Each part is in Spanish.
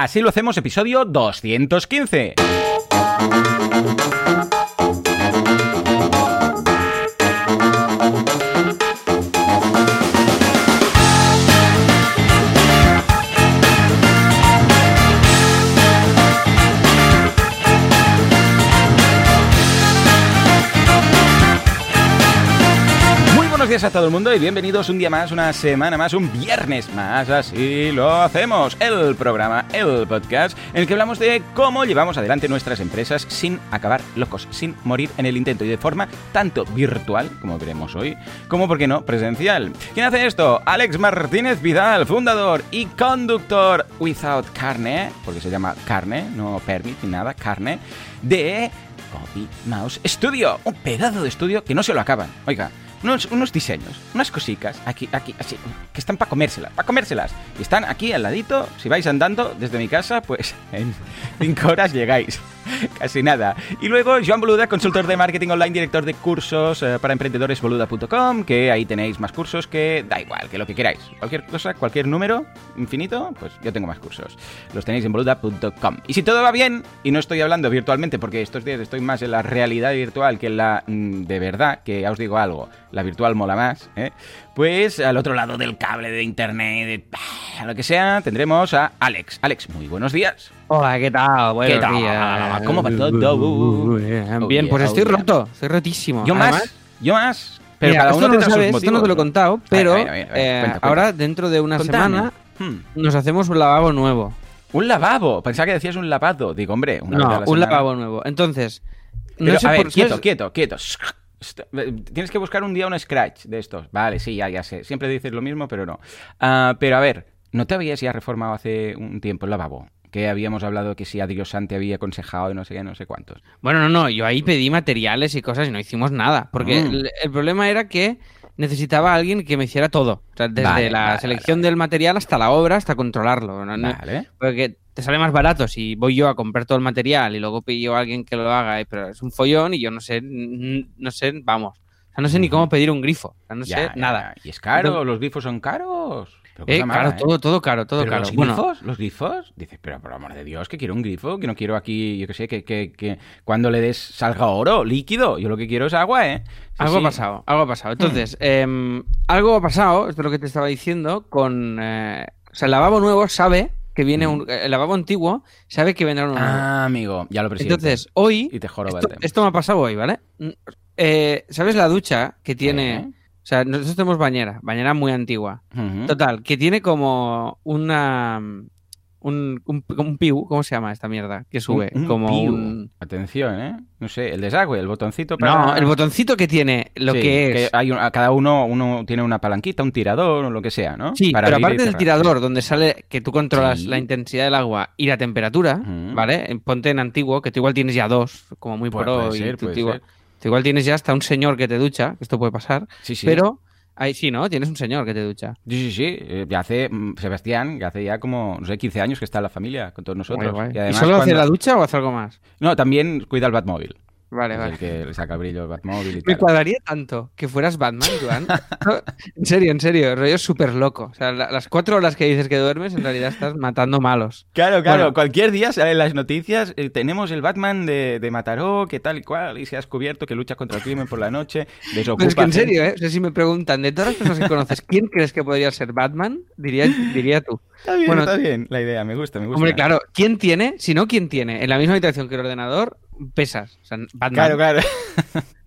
Así lo hacemos, episodio 215. Días a todo el mundo y bienvenidos un día más, una semana más, un viernes más. Así lo hacemos. El programa, el podcast, en el que hablamos de cómo llevamos adelante nuestras empresas sin acabar locos, sin morir en el intento y de forma tanto virtual, como veremos hoy, como, por qué no, presencial. ¿Quién hace esto? Alex Martínez Vidal, fundador y conductor Without Carne, porque se llama Carne, no permit ni nada, Carne, de Copy Mouse Studio. Un pedazo de estudio que no se lo acaban. Oiga unos, unos diseños, unas cositas, aquí, aquí, así, que están para comérselas, para comérselas. Y están aquí al ladito, si vais andando desde mi casa, pues en 5 horas llegáis. Casi nada. Y luego Joan Boluda, consultor de marketing online, director de cursos eh, para emprendedores boluda.com, que ahí tenéis más cursos que da igual, que lo que queráis. Cualquier cosa, cualquier número infinito, pues yo tengo más cursos. Los tenéis en boluda.com. Y si todo va bien, y no estoy hablando virtualmente, porque estos días estoy más en la realidad virtual que en la mm, de verdad, que os digo algo, la virtual mola más, ¿eh? Pues al otro lado del cable de internet, de, lo que sea, tendremos a Alex. Alex, muy buenos días. Hola, ¿qué tal? Buenos ¿Qué tal? días. ¿Cómo va todo? Bien, Oh, pues estoy oh, roto, estoy rotísimo. Yo Además, más, yo más. Pero mira, cada esto uno no lo sabes, esto no te lo he contado, pero A ver, a ver, a ver, eh, cuenta, cuenta. ahora dentro de una Contame. semana Hmm. nos hacemos un lavabo nuevo. Un lavabo. Pensaba que decías un lavado. Digo, hombre, una vez a No, la un lavabo nuevo. Entonces, Pero, no sé a ver, por quieto, quieto, quieto. Tienes que buscar un día un scratch de estos. Vale, sí, ya, ya sé. Siempre dices lo mismo, pero no. Ah, pero a ver, ¿no te habías ya reformado hace un tiempo el lavabo? Que habíamos hablado que si a Dios te había aconsejado y no sé qué, no sé cuántos. Bueno, no, no, yo ahí pedí materiales y cosas y no hicimos nada. Porque Mm. el, el problema era que necesitaba a alguien que me hiciera todo. O sea, desde Vale, la vale, selección del material hasta la obra, hasta controlarlo. No-. Porque te sale más barato si voy yo a comprar todo el material y luego pillo a alguien que lo haga, eh, pero es un follón y yo no sé, no sé, vamos. O sea, no sé ni cómo pedir un grifo. O sea, no Ya, sé ya, nada. ya. ¿Y es caro? Entonces- ¿Los grifos son caros? Eh, mala, ¿eh? todo, todo caro, todo ¿Pero caro. ¿Los Bueno, grifos? ¿Los grifos? Dices, pero por amor de Dios, que quiero un grifo, que no quiero aquí, yo que sé, que, que, que cuando le des salga oro, líquido. Yo lo que quiero es agua, ¿eh? Algo ha pasado, algo ha pasado. Entonces, em, algo ha pasado, esto es lo que te estaba diciendo, con... eh, o sea, el lavabo nuevo sabe que viene un... El lavabo antiguo sabe que vendrá nuevo. Ah, amigo, ya lo presiento. Entonces, hoy... y te joroba Esto, esto me ha pasado hoy, ¿vale? Mm, eh, ¿Sabes la ducha que tiene... O sea, nosotros tenemos bañera, bañera muy antigua. Total, que tiene como una... Un, un, un piu, ¿cómo se llama esta mierda? Que sube, Un- como piu. un... Atención, ¿eh? No sé, el desagüe, el botoncito para... No, el botoncito que tiene, lo Sí, que es... hay un- a cada uno, uno tiene una palanquita, un tirador o lo que sea, ¿no? Sí, Para pero aparte del tirador, donde sale que tú controlas Sí. la intensidad del agua y la temperatura. ¿vale? Ponte en antiguo, que tú igual tienes ya dos, como muy Pues pro, puede y ser, tú, tú igual, tú igual tienes ya hasta un señor que te ducha, que esto puede pasar, Sí, sí. pero ahí sí, ¿no? Tienes un señor que te ducha. Sí, sí, sí. Eh, Ya hace, mm, Sebastián, ya hace ya como, no sé, 15 años que está en la familia con todos nosotros. Guay, guay. Y ¿Y, además solo hace cuando- la ducha o hace algo más? No, también cuida el Batmóvil. Vale, Es vale. el que le saca brillo al Batmóvil y Me tal. cuadraría tanto que fueras Batman, Joan. En serio, en serio, rollo súper loco. O sea, la- las cuatro horas que dices que duermes, en realidad estás matando malos. Claro, claro. Bueno. Cualquier día salen las noticias. eh, tenemos el Batman de, de Mataró, que tal y cual, y se ha descubierto que lucha contra el crimen por la noche. Desocupa Pero es que en serio, ¿eh? O sea, si me preguntan, de todas las personas que conoces, ¿quién crees que podría ser Batman? Diría, diría tú. Está bien, Bueno, está bien la idea, me gusta, me gusta. Hombre, claro, ¿quién tiene? Si no, ¿quién tiene? En la misma habitación que el ordenador, pesas. O sea, Batman. Claro, claro.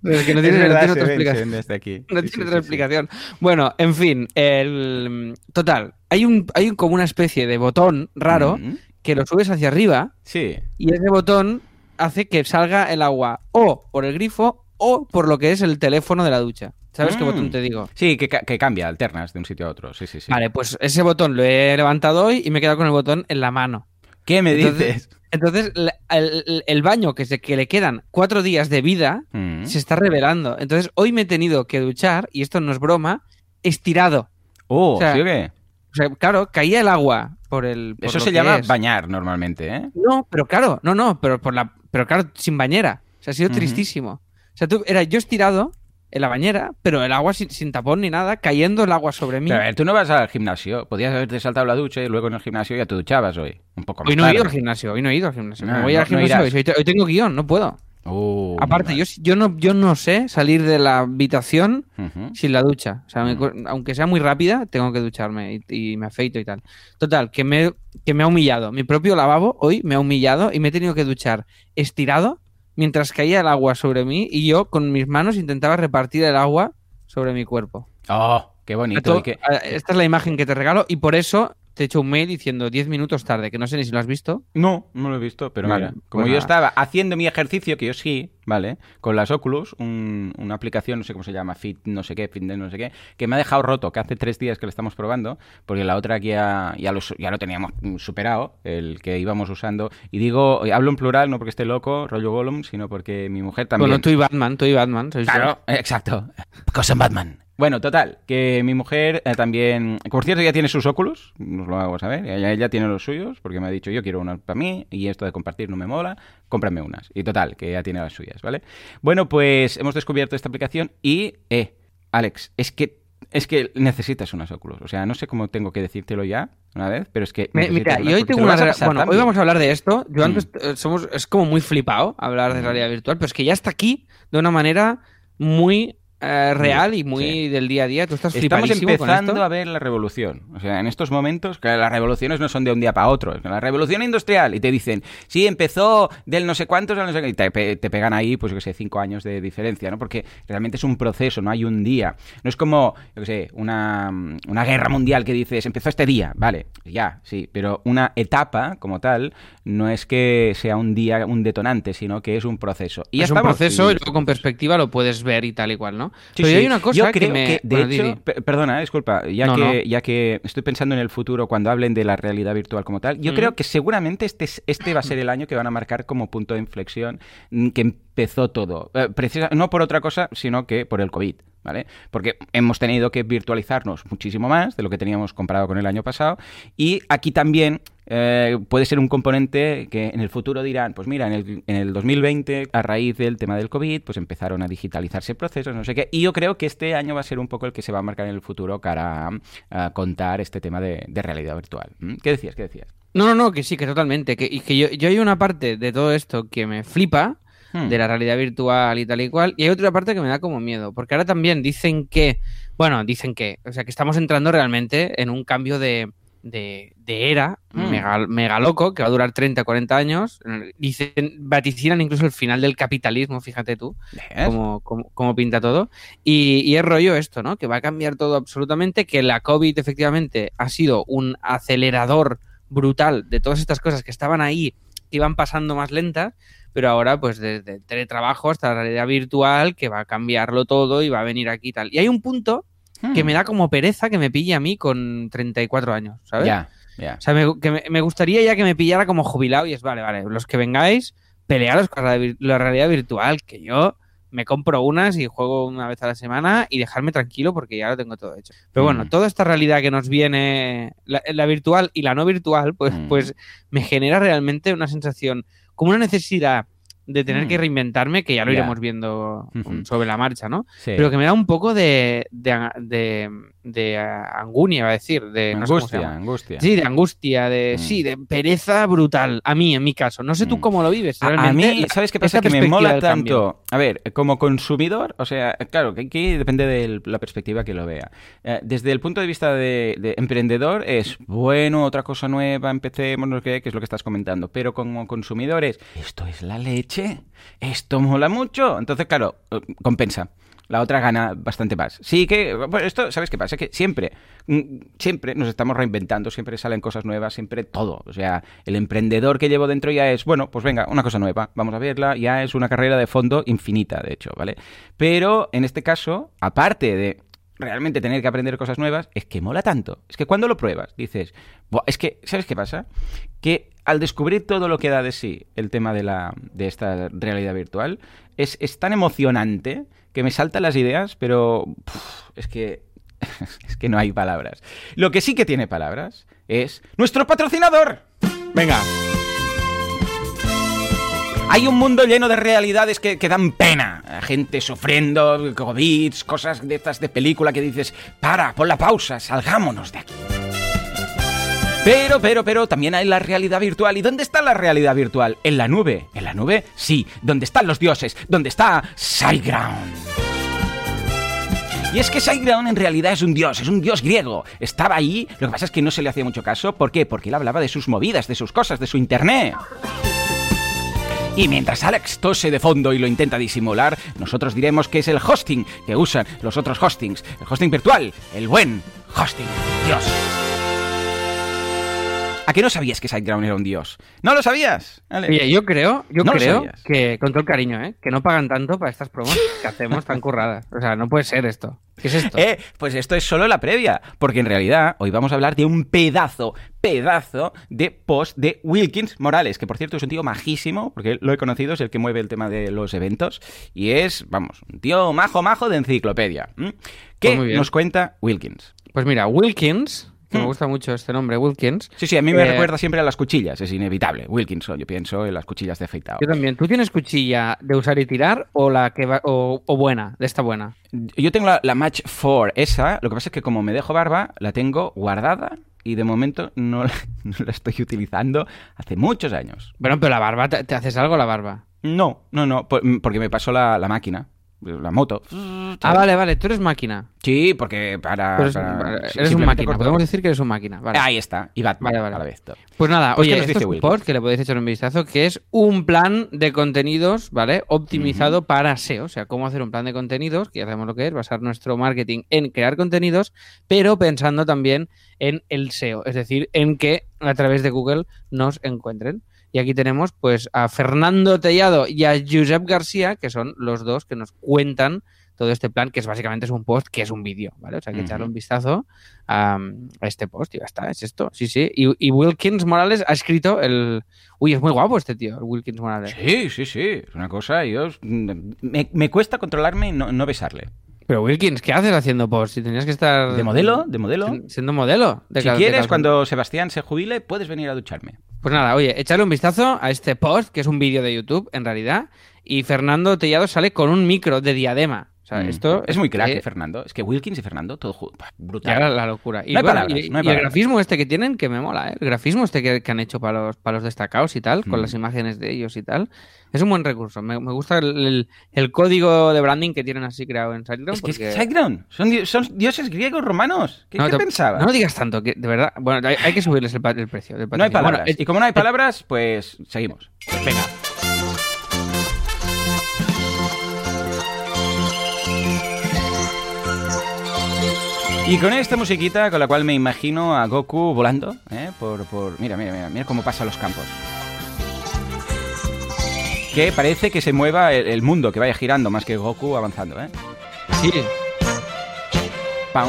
Pero es que no tiene, no otra explicación. desde aquí. No Sí, tiene sí, otra sí, explicación. Bueno, en fin, el total. Hay un, hay un- como una especie de botón raro Mm, que lo subes hacia arriba Sí. y ese botón hace que salga el agua o por el grifo o por lo que es el teléfono de la ducha. ¿Sabes qué Mm. botón te digo? Sí, que, ca- que cambia, alternas de un sitio a otro. Sí, sí, sí. Vale, pues ese botón lo he levantado hoy y me he quedado con el botón en la mano. ¿Qué me Entonces- dices? Entonces, el, el- el baño que, se, que le quedan cuatro días de vida Mm. se está revelando. Entonces, hoy me he tenido que duchar, y esto no es broma, estirado. Oh, o sea, ¿sí o qué? O sea, claro, caía el agua por el. por Eso se llama es. bañar normalmente, ¿eh? No, pero claro, no, no, pero por la, pero claro, sin bañera. O sea, ha sido tristísimo. O sea, tú, era yo estirado en la bañera, pero el agua sin, sin tapón ni nada, cayendo el agua sobre mí. Pero a ver, tú no vas al gimnasio. Podías haberte saltado la ducha y luego en el gimnasio ya te duchabas hoy. Un poco más Hoy no he ido al gimnasio, hoy no he ido al gimnasio. No, Me voy no- al gimnasio hoy, hoy te- hoy tengo guion, no puedo. Uh, Aparte, yo, yo, no, yo no sé salir de la habitación sin la ducha. O sea, aunque sea muy rápida, tengo que ducharme y, y me afeito y tal. Total, que me, que me ha humillado. Mi propio lavabo hoy me ha humillado y me he tenido que duchar estirado mientras caía el agua sobre mí y yo con mis manos intentaba repartir el agua sobre mi cuerpo. Oh, qué bonito. Y Esta es la imagen que te regalo y por eso te he hecho un mail diciendo 10 minutos tarde, que no sé ni si lo has visto. No, no lo he visto, pero Vale, mira, como pues yo nada. estaba haciendo mi ejercicio, que yo sí, ¿vale? Con las Oculus, un- una aplicación, no sé cómo se llama, Fit, no sé qué, Fitness, no sé qué, que me ha dejado roto, que hace tres días que lo estamos probando, porque la otra ya, ya, lo, ya lo teníamos superado, el que íbamos usando. Y digo, hablo en plural, no porque esté loco, rollo Gollum, sino porque mi mujer también... Bueno, tú y Batman, tú y Batman. sois. Claro, exacto. Cosa Batman. Bueno, total, que mi mujer eh, también, por cierto, ya tiene sus óculos, nos lo hago saber, ella, ella tiene los suyos, porque me ha dicho, yo quiero unos para mí, y esto de compartir no me mola, cómprame unas. Y total, que ella tiene las suyas, ¿vale? Bueno, pues hemos descubierto esta aplicación y, eh, Alex, es que, es que necesitas unas óculos. O sea, no sé cómo tengo que decírtelo ya, una vez, pero es que... Me- mira, unas y hoy tengo una... Bueno, hoy vamos a hablar de esto. Yo Mm. antes eh, somos... Es como muy flipado hablar de realidad virtual, pero es que ya está aquí de una manera muy eh, real y muy Sí. del día a día. Tú estás Estamos con empezando esto. a ver la revolución. O sea, en estos momentos, que las revoluciones no son de un día para otro. es La revolución industrial. Y te dicen, sí, empezó del no sé cuántos al no sé qué. Y te, pe- te pegan ahí, pues yo que sé, cinco años de diferencia, ¿no? Porque realmente es un proceso, no hay un día. No es como, yo que sé, una, una guerra mundial que dices, empezó este día. Vale, ya, sí. Pero una etapa como tal no es que sea un día un detonante, sino que es un proceso. Y es un proceso y luego con perspectiva lo puedes ver y tal y cual, ¿no? Sí, Pero sí. hay una cosa Yo que creo me... que, de bueno, di, hecho, perdona, eh, disculpa, ya, No, que, no. ya que estoy pensando en el futuro cuando hablen de la realidad virtual como tal, yo Mm. creo que seguramente este, es- este va a ser el año que van a marcar como punto de inflexión mm, que empezó todo. Eh, precisa- no por otra cosa, sino que por el COVID. ¿Vale? Porque hemos tenido que virtualizarnos muchísimo más de lo que teníamos comparado con el año pasado. Y aquí también eh, puede ser un componente que en el futuro dirán, pues mira, en el, en el 2020, a raíz del tema del COVID, pues empezaron a digitalizarse procesos, no sé qué. Y yo creo que este año va a ser un poco el que se va a marcar en el futuro cara a, a contar este tema de, de realidad virtual. ¿Mm? ¿Qué decías? ¿Qué decías? No, no, no, que sí, que totalmente. Que, y que yo, yo hay una parte de todo esto que me flipa, Hmm. de la realidad virtual y tal y cual, y hay otra parte que me da como miedo, porque ahora también dicen que, bueno, dicen que, o sea, que estamos entrando realmente en un cambio de, de, de era Mm. mega, mega loco, que va a durar 30, 40 años. Dicen, vaticinan incluso el final del capitalismo, fíjate tú cómo, cómo- cómo pinta todo. Y, y es rollo esto, ¿no? Que va a cambiar todo absolutamente, que la COVID efectivamente ha sido un acelerador brutal de todas estas cosas que estaban ahí, que iban pasando más lentas, pero ahora pues desde el teletrabajo hasta la realidad virtual, que va a cambiarlo todo y va a venir aquí y tal. Y hay un punto que Hmm. me da como pereza que me pille a mí con 34 años, ¿sabes? Ya, ya. O sea, me, que me, me gustaría ya que me pillara como jubilado y es, vale, vale, los que vengáis, pelearos con la, realidad virtual, que yo me compro unas y juego una vez a la semana y dejarme tranquilo porque ya lo tengo todo hecho. Pero bueno, Mm. toda esta realidad que nos viene, la, la virtual y la no virtual, pues, Mm. pues me genera realmente una sensación, como una necesidad de tener Mm. que reinventarme, que ya lo Ya. iremos viendo sobre la marcha, ¿no? Sí. Pero que me da un poco de, de, de, de, angunia, va a decir, de... no sé angustia, llama. angustia. Sí, de angustia, de Mm. sí, de pereza brutal. A mí, en mi caso. No sé tú Mm. cómo lo vives. A- mí, ¿sabes qué pasa? Que me mola cambio. tanto. A ver, como consumidor, o sea, claro, que aquí depende de la perspectiva que lo vea. Eh, desde el punto de vista de, de emprendedor, es bueno, otra cosa nueva, empecemos, no sé qué, que es lo que estás comentando. Pero como consumidores, esto es la leche, esto mola mucho. Entonces, claro, eh, compensa. La otra gana bastante más. Sí que, bueno, esto, ¿sabes qué pasa? Que siempre, mm, siempre nos estamos reinventando, siempre salen cosas nuevas, siempre todo. O sea, el emprendedor que llevo dentro ya es, bueno, pues venga, una cosa nueva, vamos a verla, ya es una carrera de fondo infinita, de hecho, ¿vale? Pero en este caso, aparte de realmente tener que aprender cosas nuevas, es que mola tanto. Es que cuando lo pruebas, dices, "Buah, es que, ¿sabes qué pasa? Que al descubrir todo lo que da de sí el tema de, la, de esta realidad virtual, es, es tan emocionante que me saltan las ideas, pero es que es que no hay palabras. Lo que sí que tiene palabras es nuestro patrocinador. Venga. Hay un mundo lleno de realidades que, que dan pena. Gente sufriendo, COVID, cosas de estas de película que dices, para, pon la pausa, salgámonos de aquí. Pero, pero, pero, también hay la realidad virtual. ¿Y dónde está la realidad virtual? ¿En la nube? ¿En la nube? Sí. ¿Dónde están los dioses? ¿Dónde está Sideground? Y es que Sideground en realidad es un dios, es un dios griego. Estaba ahí, lo que pasa es que no se le hacía mucho caso. ¿Por qué? Porque él hablaba de sus movidas, de sus cosas, de su internet. Y mientras Alex tose de fondo y lo intenta disimular, nosotros diremos que es el hosting que usan los otros hostings. El hosting virtual, el buen hosting. Dios. ¿A qué no sabías que SiteGround era un dios? ¿No lo sabías? Alex? Oye, yo creo, yo No creo que, con todo el cariño, ¿eh? que no pagan tanto para estas promos que hacemos tan curradas. O sea, no puede ser esto. ¿Qué es esto? Eh, pues esto es solo la previa, porque en realidad hoy vamos a hablar de un pedazo, pedazo de post de Wilkins Morales, que por cierto es un tío majísimo, porque lo he conocido, es el que mueve el tema de los eventos, y es, vamos, un tío majo, majo de enciclopedia. ¿Qué Pues nos cuenta Wilkins? Pues mira, Wilkins, que me Hmm. gusta mucho este nombre, Wilkins. Sí, sí, a mí me Eh, recuerda siempre a las cuchillas, es inevitable. Wilkinson, yo pienso en las cuchillas de afeitado. Yo también. ¿Tú tienes cuchilla de usar y tirar o la que va, o, o buena, de esta buena? Yo tengo la, la Match 4, esa, lo que pasa es que como me dejo barba, la tengo guardada y de momento no la, no la estoy utilizando hace muchos años. Bueno, pero la barba, ¿te, te haces algo la barba? No, no, no, por- porque me pasó la, la máquina, la moto. Ah, vale, vale, tú eres máquina. Sí, porque para... Eres, para- eres un simplemente máquina, corto- podemos decir que eres un máquina. Vale. Ahí está, y Batman Vale, vale. a la vez. todo. Pues nada, Pues, ¿qué oye, nos esto dice es un post que le podéis echar un vistazo, que es un plan de contenidos, ¿vale? Optimizado para SEO, o sea, cómo hacer un plan de contenidos, que ya sabemos lo que es, basar nuestro marketing en crear contenidos, pero pensando también en el SEO, es decir, en que a través de Google nos encuentren. Y aquí tenemos pues a Fernando Tellado y a Josep García, que son los dos que nos cuentan todo este plan, que es básicamente es un post, que es un vídeo, ¿vale? O sea, que Ujú. echarle un vistazo a, a este post y ya está, es esto, sí, sí. Y, y Wilkins Morales ha escrito el... Uy, es muy guapo este tío, el Wilkins Morales. Sí, sí, sí, es una cosa, yo... Me, me cuesta controlarme y no, no besarle. Pero Wilkins, ¿qué haces haciendo post? Si tenías que estar... ¿De modelo? ¿De modelo? Siendo modelo. de Si de quieres, cuando Sebastián se jubile, puedes venir a ducharme. Pues nada, oye, echarle un vistazo a este post, que es un vídeo de YouTube, en realidad, y Fernando Tellado sale con un micro de diadema. Sea, Mm. esto... es muy crack, eh, eh, Fernando. Es que Wilkins y Fernando, todo Ya brutal. la, locura. Y, No hay bueno, palabras, y- no hay y el grafismo este que tienen, que me mola, ¿eh? El grafismo este que, que han hecho para los, para los destacados y tal, con Mm. las imágenes de ellos y tal, es un buen recurso. Me, me gusta el, el- el código de branding que tienen así creado en SiteGround. Es que es porque- Sideground, son, di- son dioses griegos romanos. ¿Qué, No, qué te- pensabas? No digas tanto, que de verdad. Bueno, hay, hay que subirles el, el precio. No hay palabras. Bueno, es- y como no hay palabras, pues seguimos. venga. Y con esta musiquita, con la cual me imagino a Goku volando, ¿eh? por, por... Mira, mira, mira, mira cómo pasan los campos. Que parece que se mueva el, el mundo, que vaya girando más que Goku avanzando, ¿eh? Sí. Pam,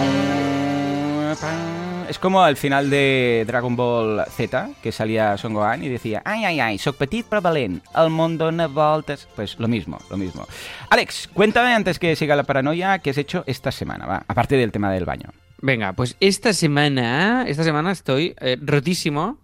pam. Es como al final de Dragon Ball Z, que salía Son Gohan y decía Ai, ai, ai, soc petit però valent, el mundo no voltes... Pues lo mismo, lo mismo. Alex, cuéntame antes que siga la paranoia, ¿qué has hecho esta semana? Va, aparte del tema del baño. Venga, pues esta semana, esta semana estoy eh, rotísimo,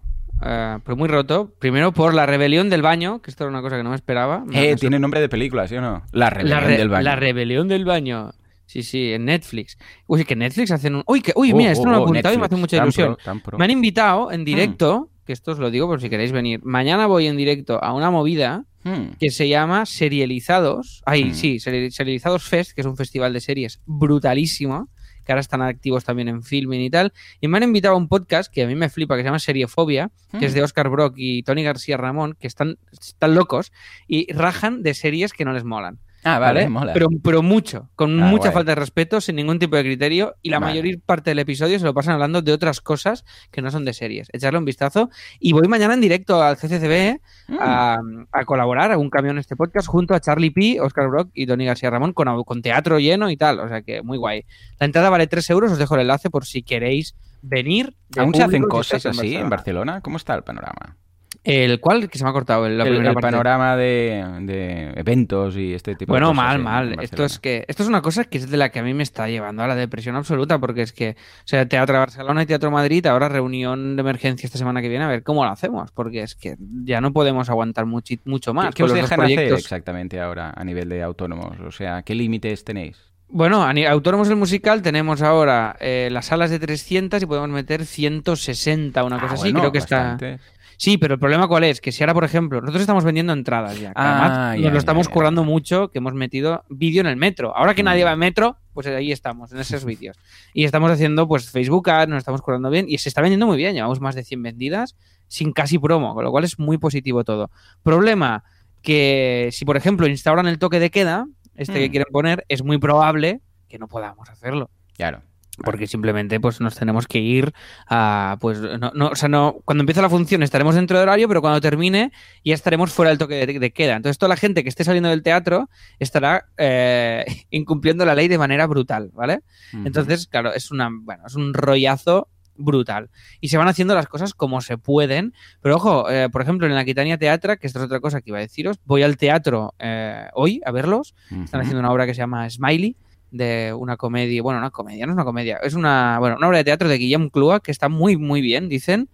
eh, pero muy roto. Primero por la rebelión del baño, que esto era una cosa que no me esperaba. Me- Eh, me tiene nombre de película, ¿sí o no? La rebelión la, re- del baño. la rebelión del baño. Sí, sí, en Netflix. Uy, que Netflix hacen un... Uy, que... Uy Oh, mira, esto oh, no lo he oh, apuntado y me hace mucha ilusión. pro, tan pro. Me han invitado en directo, que esto os lo digo por si queréis venir. Mañana voy en directo a una movida Hmm. que se llama Serializados. Ay, Mm. sí, Seri- Serializados Fest, que es un festival de series brutalísimo, que ahora están activos también en filming y tal. Y me han invitado a un podcast que a mí me flipa, que se llama Seriefobia, que es de Oscar Brock y Tony García Ramón, que están, están locos y rajan de series que no les molan. Ah, vale, mola. Pero, pero mucho, con Ah, mucha guay. falta de respeto, sin ningún tipo de criterio, y la Vale. mayor parte del episodio se lo pasan hablando de otras cosas que no son de series. Echarle un vistazo. Y voy mañana en directo al CCCB Mm. a, a colaborar, a un camión en este podcast, junto a Charlie P., Oscar Brock y Tony García Ramón, con, con teatro lleno y tal. O sea que muy guay. La entrada vale 3 euros, os dejo el enlace por si queréis venir. ¿Aún se hacen cosas así en Barcelona? ¿Cómo está el panorama? El cual que se me ha cortado la el, primera el parte. panorama de, de eventos y este tipo de Bueno, cosas. mal, en- mal. en Esto es que esto es una cosa que es de la que a mí me está llevando a la depresión absoluta, porque es que, o sea, Teatro Barcelona y Teatro Madrid, ahora reunión de emergencia esta semana que viene, a ver cómo lo hacemos, porque es que ya no podemos aguantar muchi- mucho más. ¿Qué, os dejan hacer proyectos. exactamente ahora a nivel de autónomos? O sea, ¿qué límites tenéis? Bueno, a autónomos del musical tenemos ahora eh, las salas de 300 y podemos meter 160, una cosa Ah, así. bueno, Creo que está. Sí, pero el problema cuál es? Que si ahora, por ejemplo, nosotros estamos vendiendo entradas ya. que Ah, además ya, nos lo estamos ya, currando mucho, que hemos metido vídeo en el metro. Ahora que nadie Mm. va en metro, pues ahí estamos, en esos vídeos. Y estamos haciendo pues Facebook Ads, nos estamos currando bien y se está vendiendo muy bien. Llevamos más de 100 vendidas sin casi promo, con lo cual es muy positivo todo. Problema que si, por ejemplo, instauran el toque de queda, este que Mm. quieren poner, es muy probable que no podamos hacerlo Claro. Porque simplemente pues nos tenemos que ir a pues no, no, o sea no cuando empiece la función estaremos dentro del horario pero cuando termine ya estaremos fuera del toque de, de queda. Entonces toda la gente que esté saliendo del teatro estará eh, incumpliendo la ley de manera brutal vale entonces claro es una bueno es un rollazo brutal. Y se van haciendo las cosas como se pueden. Pero ojo eh, por ejemplo en la Quitania Teatra que esto es otra cosa que iba a deciros voy al teatro eh, hoy a verlos. Están haciendo una obra que se llama Smiley, de una comedia, bueno, una comedia, no es una comedia, es una, bueno, una obra de teatro de Guillem Clua que está muy, muy bien, dicen.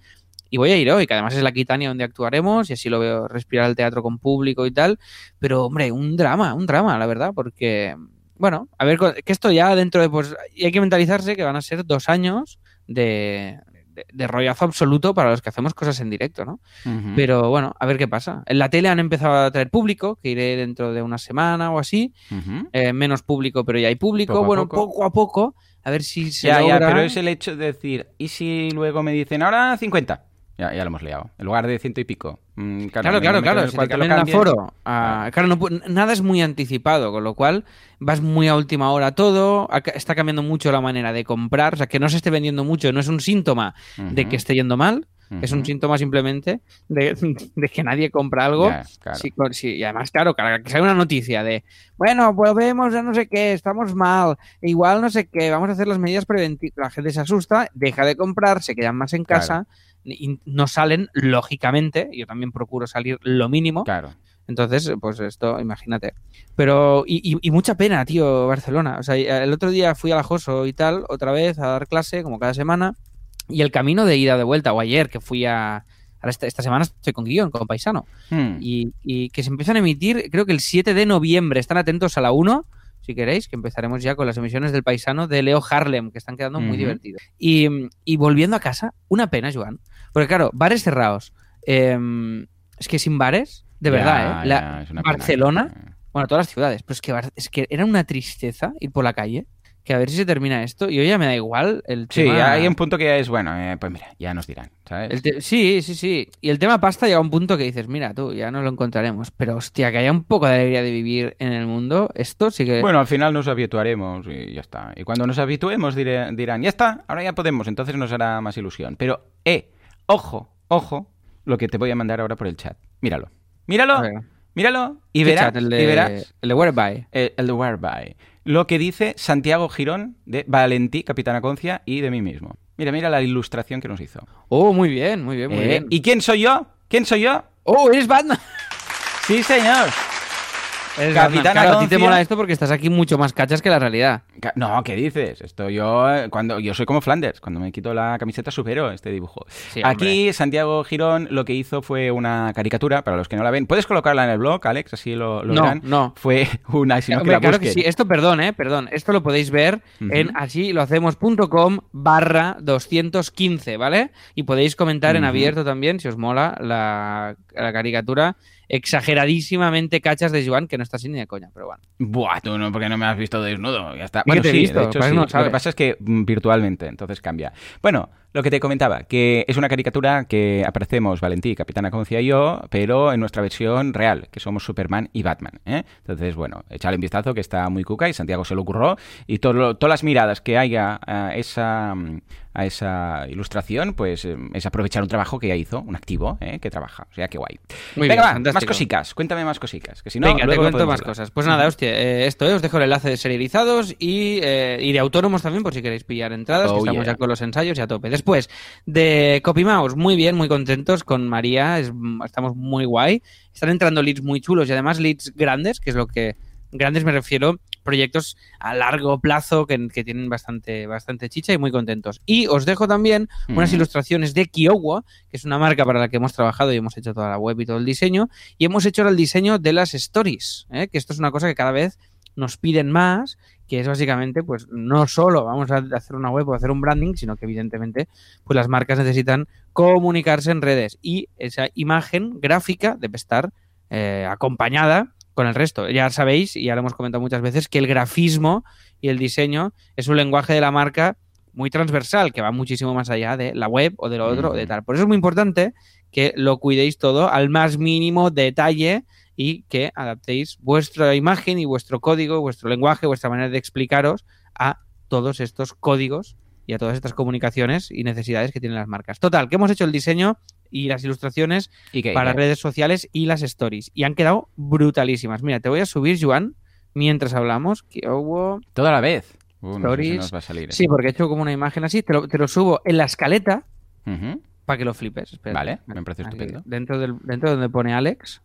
Y voy a ir hoy, que además es la Quitania donde actuaremos y así lo veo respirar el teatro con público y tal. Pero, hombre, un drama, un drama, la verdad, porque, bueno, a ver, que esto ya dentro de, pues, y hay que mentalizarse que van a ser dos años de, de, de rollazo absoluto para los que hacemos cosas en directo, ¿no? Pero bueno, a ver qué pasa. En la tele han empezado a traer público, que iré dentro de una semana o así. Eh, menos público, pero ya hay público. Poco bueno, poco. poco a poco, a ver si se Ya, ya, logra. pero es el hecho de decir, ¿y si luego me dicen ahora 50? Ya, ya lo hemos liado. En lugar de ciento y pico. Mm, Claro, claro, claro. Si te aforo. ah, claro, no pu- nada es muy anticipado, con lo cual vas muy a última hora todo. Está cambiando mucho la manera de comprar. O sea, que no se esté vendiendo mucho no es un síntoma de que esté yendo mal. Es un síntoma simplemente de, de que nadie compra algo. Claro. Sí, sí, y además, claro, que sale una noticia de, bueno, volvemos a no sé qué, estamos mal, igual no sé qué, vamos a hacer las medidas preventivas. La gente se asusta, deja de comprar, se quedan más en casa no salen, lógicamente. Yo también procuro salir lo mínimo. Claro. Entonces, pues esto, imagínate. Pero, y, y- y mucha pena, tío, Barcelona. O sea, el otro día fui a la Joso y tal, otra vez a dar clase, como cada semana. Y el camino de ida de vuelta, o ayer que fui a. ahora Esta, esta semana estoy con guion, con paisano. Hmm. Y, y que se empiezan a emitir, creo que el 7 de noviembre. Están atentos a la 1, si queréis, que empezaremos ya con las emisiones del paisano de Leo Harlem, que están quedando muy divertidos. Y, y volviendo a casa, una pena, Joan. Porque claro, bares cerrados. Em, es que sin bares, de Ya, verdad, ¿eh? La- ya, pena. Barcelona, bueno, todas las ciudades, pero es que, es que era una tristeza ir por la calle, que a ver si se termina esto, y hoy ya me da igual el Sí, tema... hay un punto que es, bueno, eh, pues mira, ya nos dirán, ¿sabes? Sí, sí, sí. Y el tema pasta llega a un punto que dices, mira tú, ya nos lo encontraremos. Pero hostia, que haya un poco de alegría de vivir en el mundo, esto sí que... Bueno, al final nos habituaremos y ya está. Y cuando nos habituemos diré- dirán, ya está, ahora ya podemos, entonces nos hará más ilusión. Pero, eh, ojo, ojo, lo que te voy a mandar ahora por el chat. Míralo. Míralo, míralo y ¿qué verás, chat? el de, y verás el de Whereby. eh, el de Whereby. Lo que dice Santiago Girón de Valentí, Capitana Concia y de mí mismo. Mira, mira la ilustración que nos hizo. Oh, muy bien, muy bien, muy Eh, bien. ¿Y quién soy yo? ¿Quién soy yo? Oh, eres Batman. Sí, señor. Eres Capitana. Claro, a ti te mola esto porque estás aquí mucho más cachas que la realidad. No, ¿qué dices? Esto yo eh, cuando yo soy como Flanders, cuando me quito la camiseta supero este dibujo. Sí. Aquí Santiago Girón lo que hizo fue una caricatura, para los que no la ven. Puedes colocarla en el blog, Alex, así lo, lo No, verán. no. Fue una, si no que Hombre, la claro que sí. Esto, perdón, eh, perdón. Esto lo podéis ver en así lo hacemos.com barra 215, ¿vale? Y podéis comentar en abierto también si os mola la, la caricatura exageradísimamente cachas de Joan, que no está así ni de coña, pero bueno. Buah, tú no, porque no me has visto desnudo. Ya está. ¿Y Bueno, te he sí, visto? de hecho sí. no Lo que pasa es que mm, virtualmente, entonces cambia. Bueno, lo que te comentaba, que es una caricatura que aparecemos Valentí, Capitana Concia y yo, pero en nuestra versión real, que somos Superman y Batman. ¿eh? Entonces, bueno, echale un vistazo que está muy cuca y Santiago se lo ocurrió y todo lo- todas las miradas que haya a esa, mm, a esa ilustración, pues eh, es aprovechar un trabajo que ya hizo, un activo, ¿eh? que trabaja. O sea, qué guay. Muy Venga, bien, va, más cositas. Cuéntame más cositas. Que si no, Venga, te luego cuento más hablar. cosas. Pues nada, hostia, eh, esto es, os dejo el enlace de serializados y, eh, y de autónomos también, por si queréis pillar entradas, Oh, que estamos yeah. ya con los ensayos y a tope. Después, de CopyMouse, muy bien, muy contentos con María, es- estamos muy guay. Están entrando leads muy chulos y además leads grandes, que es lo que... Grandes me refiero, proyectos a largo plazo que, que tienen bastante, bastante chicha y muy contentos. Y os dejo también unas ilustraciones de Kiowa, que es una marca para la que hemos trabajado y hemos hecho toda la web y todo el diseño, y hemos hecho ahora el diseño de las stories, ¿eh? que esto es una cosa que cada vez nos piden más, que es básicamente, pues no solo vamos a hacer una web o hacer un branding, sino que evidentemente, pues las marcas necesitan comunicarse en redes y esa imagen gráfica debe estar eh, acompañada con el resto. Ya sabéis, y ya lo hemos comentado muchas veces, que el grafismo y el diseño es un lenguaje de la marca muy transversal, que va muchísimo más allá de la web o de lo otro o de tal. Por eso es muy importante que lo cuidéis todo al más mínimo detalle y que adaptéis vuestra imagen y vuestro código, vuestro lenguaje, vuestra manera de explicaros a todos estos códigos y a todas estas comunicaciones y necesidades que tienen las marcas. Total, que hemos hecho el diseño y las ilustraciones ¿Y qué? para ¿Qué? redes sociales y las stories. Y han quedado brutalísimas. Mira, te voy a subir, Joan, mientras hablamos. Que hubo... Toda la vez. Uh, no sé si Stories. nos va a salir. Sí, porque he hecho como una imagen así. Te lo, te lo subo en la escaleta para que lo flipes. Espérate. Vale, me parece Aquí, estupendo. Dentro, del, dentro donde pone Alex.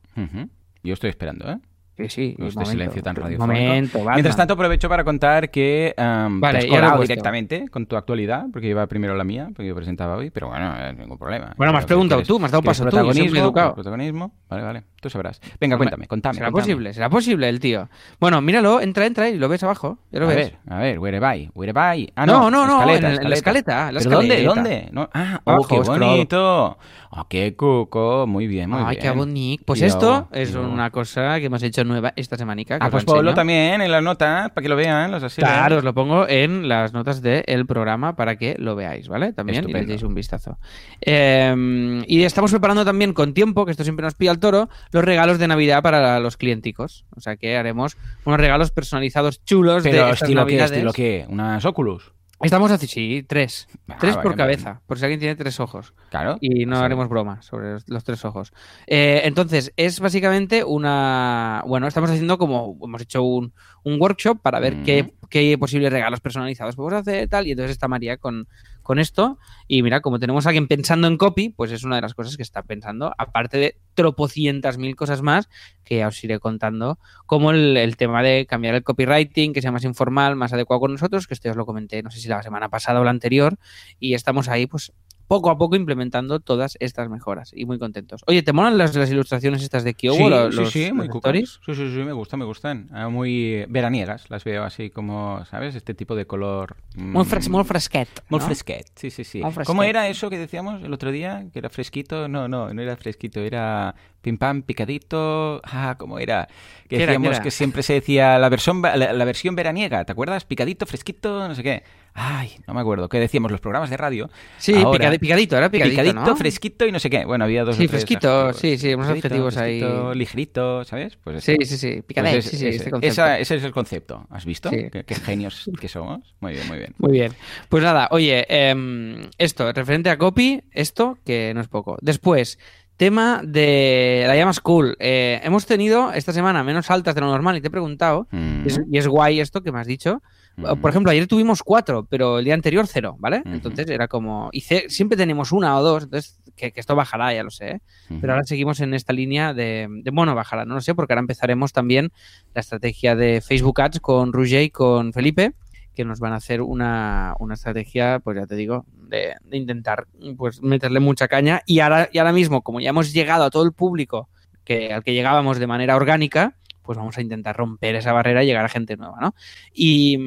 Yo estoy esperando, ¿eh? Sí, sí. Este momento, silencio tan radiofónico. Momento, Batman. Mientras tanto, aprovecho para contar que um, Vale, te has colado directamente con tu actualidad, porque iba primero la mía, porque yo presentaba hoy, pero bueno, ningún problema. Bueno, me has preguntado tú, me has dado paso tú. Protagonismo, educado. protagonismo. Vale, vale, tú sabrás. Venga, cuéntame, contame. ¿Será contame. posible? ¿Será posible el tío? Bueno, míralo, entra, entra y lo ves abajo. Ya lo a ves. ver, a ver, where by, where by. Ah, No, no, no, no, escaleta, en, en la escaleta. en la ¿Pero dónde? escaleta. ¿Dónde? No, ah, oh, qué bonito. Oh, qué cuco. Muy bien, muy Ay, bien. qué bonito. Pues esto es una cosa que hemos hecho nueva esta semanica. que Ah, pues lo ponlo también en la nota para que lo vean los así. Claro, os lo pongo en las notas del programa para que lo veáis, ¿vale? También y le Estupendo. echéis un vistazo. Eh, y estamos preparando también con tiempo, que esto siempre nos pilla el toro, los regalos de Navidad para los clienticos. O sea que haremos unos regalos personalizados chulos Pero de estas estilo qué, Navidades. estilo qué, unas Oculus. Estamos así, sí, tres. Ah, tres vale, por vale. cabeza, por si alguien tiene tres ojos. Claro. Y no Sí. haremos broma sobre los, tres ojos. Eh, entonces, es básicamente una. Bueno, estamos haciendo como. Hemos hecho un, un workshop para ver Mm. qué, qué posibles regalos personalizados podemos hacer tal. Y entonces está María con, con esto. Y mira, como tenemos a alguien pensando en copy, pues es una de las cosas que está pensando. Aparte de tropocientas mil cosas más que ya os iré contando. Como el, el tema de cambiar el copywriting, que sea más informal, más adecuado con nosotros, que esto ya os lo comenté, no sé si la semana pasada o la anterior. Y estamos ahí, pues poco a poco implementando todas estas mejoras y muy contentos. Oye, ¿te molan las, las ilustraciones estas de Kyogo? Sí, los, sí, sí, los muy stories? Sí, sí, sí, me gustan, me gustan. Ah, Muy veraniegas, las veo así como, ¿sabes? Este tipo de color. mm, Muy, fres, muy fresquet. Muy ¿no? fresquet, sí, sí, sí. ¿Cómo era eso que decíamos el otro día? Que era fresquito. No, no, no era fresquito, era pim pam, picadito. Ah, ¿cómo era? Que ¿Qué era, decíamos qué era? que siempre se decía la versión, la, la versión veraniega, ¿te acuerdas? Picadito, fresquito, no sé qué. Ay, no me acuerdo. Que decíamos los programas de radio. Sí, Ahora, picadito, era picadito, Picadito, ¿no? fresquito y no sé qué. Bueno, había dos Sí, o tres fresquito, adjetivos. sí, sí, unos adjetivos ahí. Ligerito, ¿sabes? Pues Sí, esto. sí, sí, Pues picadito, sí, sí, ese, este concepto. esa- ese es el concepto. ¿Has visto? Sí. Qué, qué genios que somos. Muy bien, muy bien. Muy bien. Pues nada, oye, em, esto, referente a copy, esto que no es poco. Después, tema de la llama School. Eh, hemos tenido esta semana menos altas de lo normal y te he preguntado, Mm. y es, y es guay esto que me has dicho. Mm. Por ejemplo, ayer tuvimos cuatro, pero el día anterior cero, ¿vale? Entonces era como. Y siempre tenemos una o dos, entonces que, que esto bajará, ya lo sé. ¿eh? Pero ahora seguimos en esta línea de, de. Bueno, bajará, no lo sé, porque ahora empezaremos también la estrategia de Facebook Ads con Roger y con Felipe, que nos van a hacer una, una estrategia, pues ya te digo, de, de intentar pues meterle mucha caña. Y ahora, y ahora mismo, como ya hemos llegado a todo el público que, al que llegábamos de manera orgánica, pues vamos a intentar romper esa barrera y llegar a gente nueva, ¿no? Y,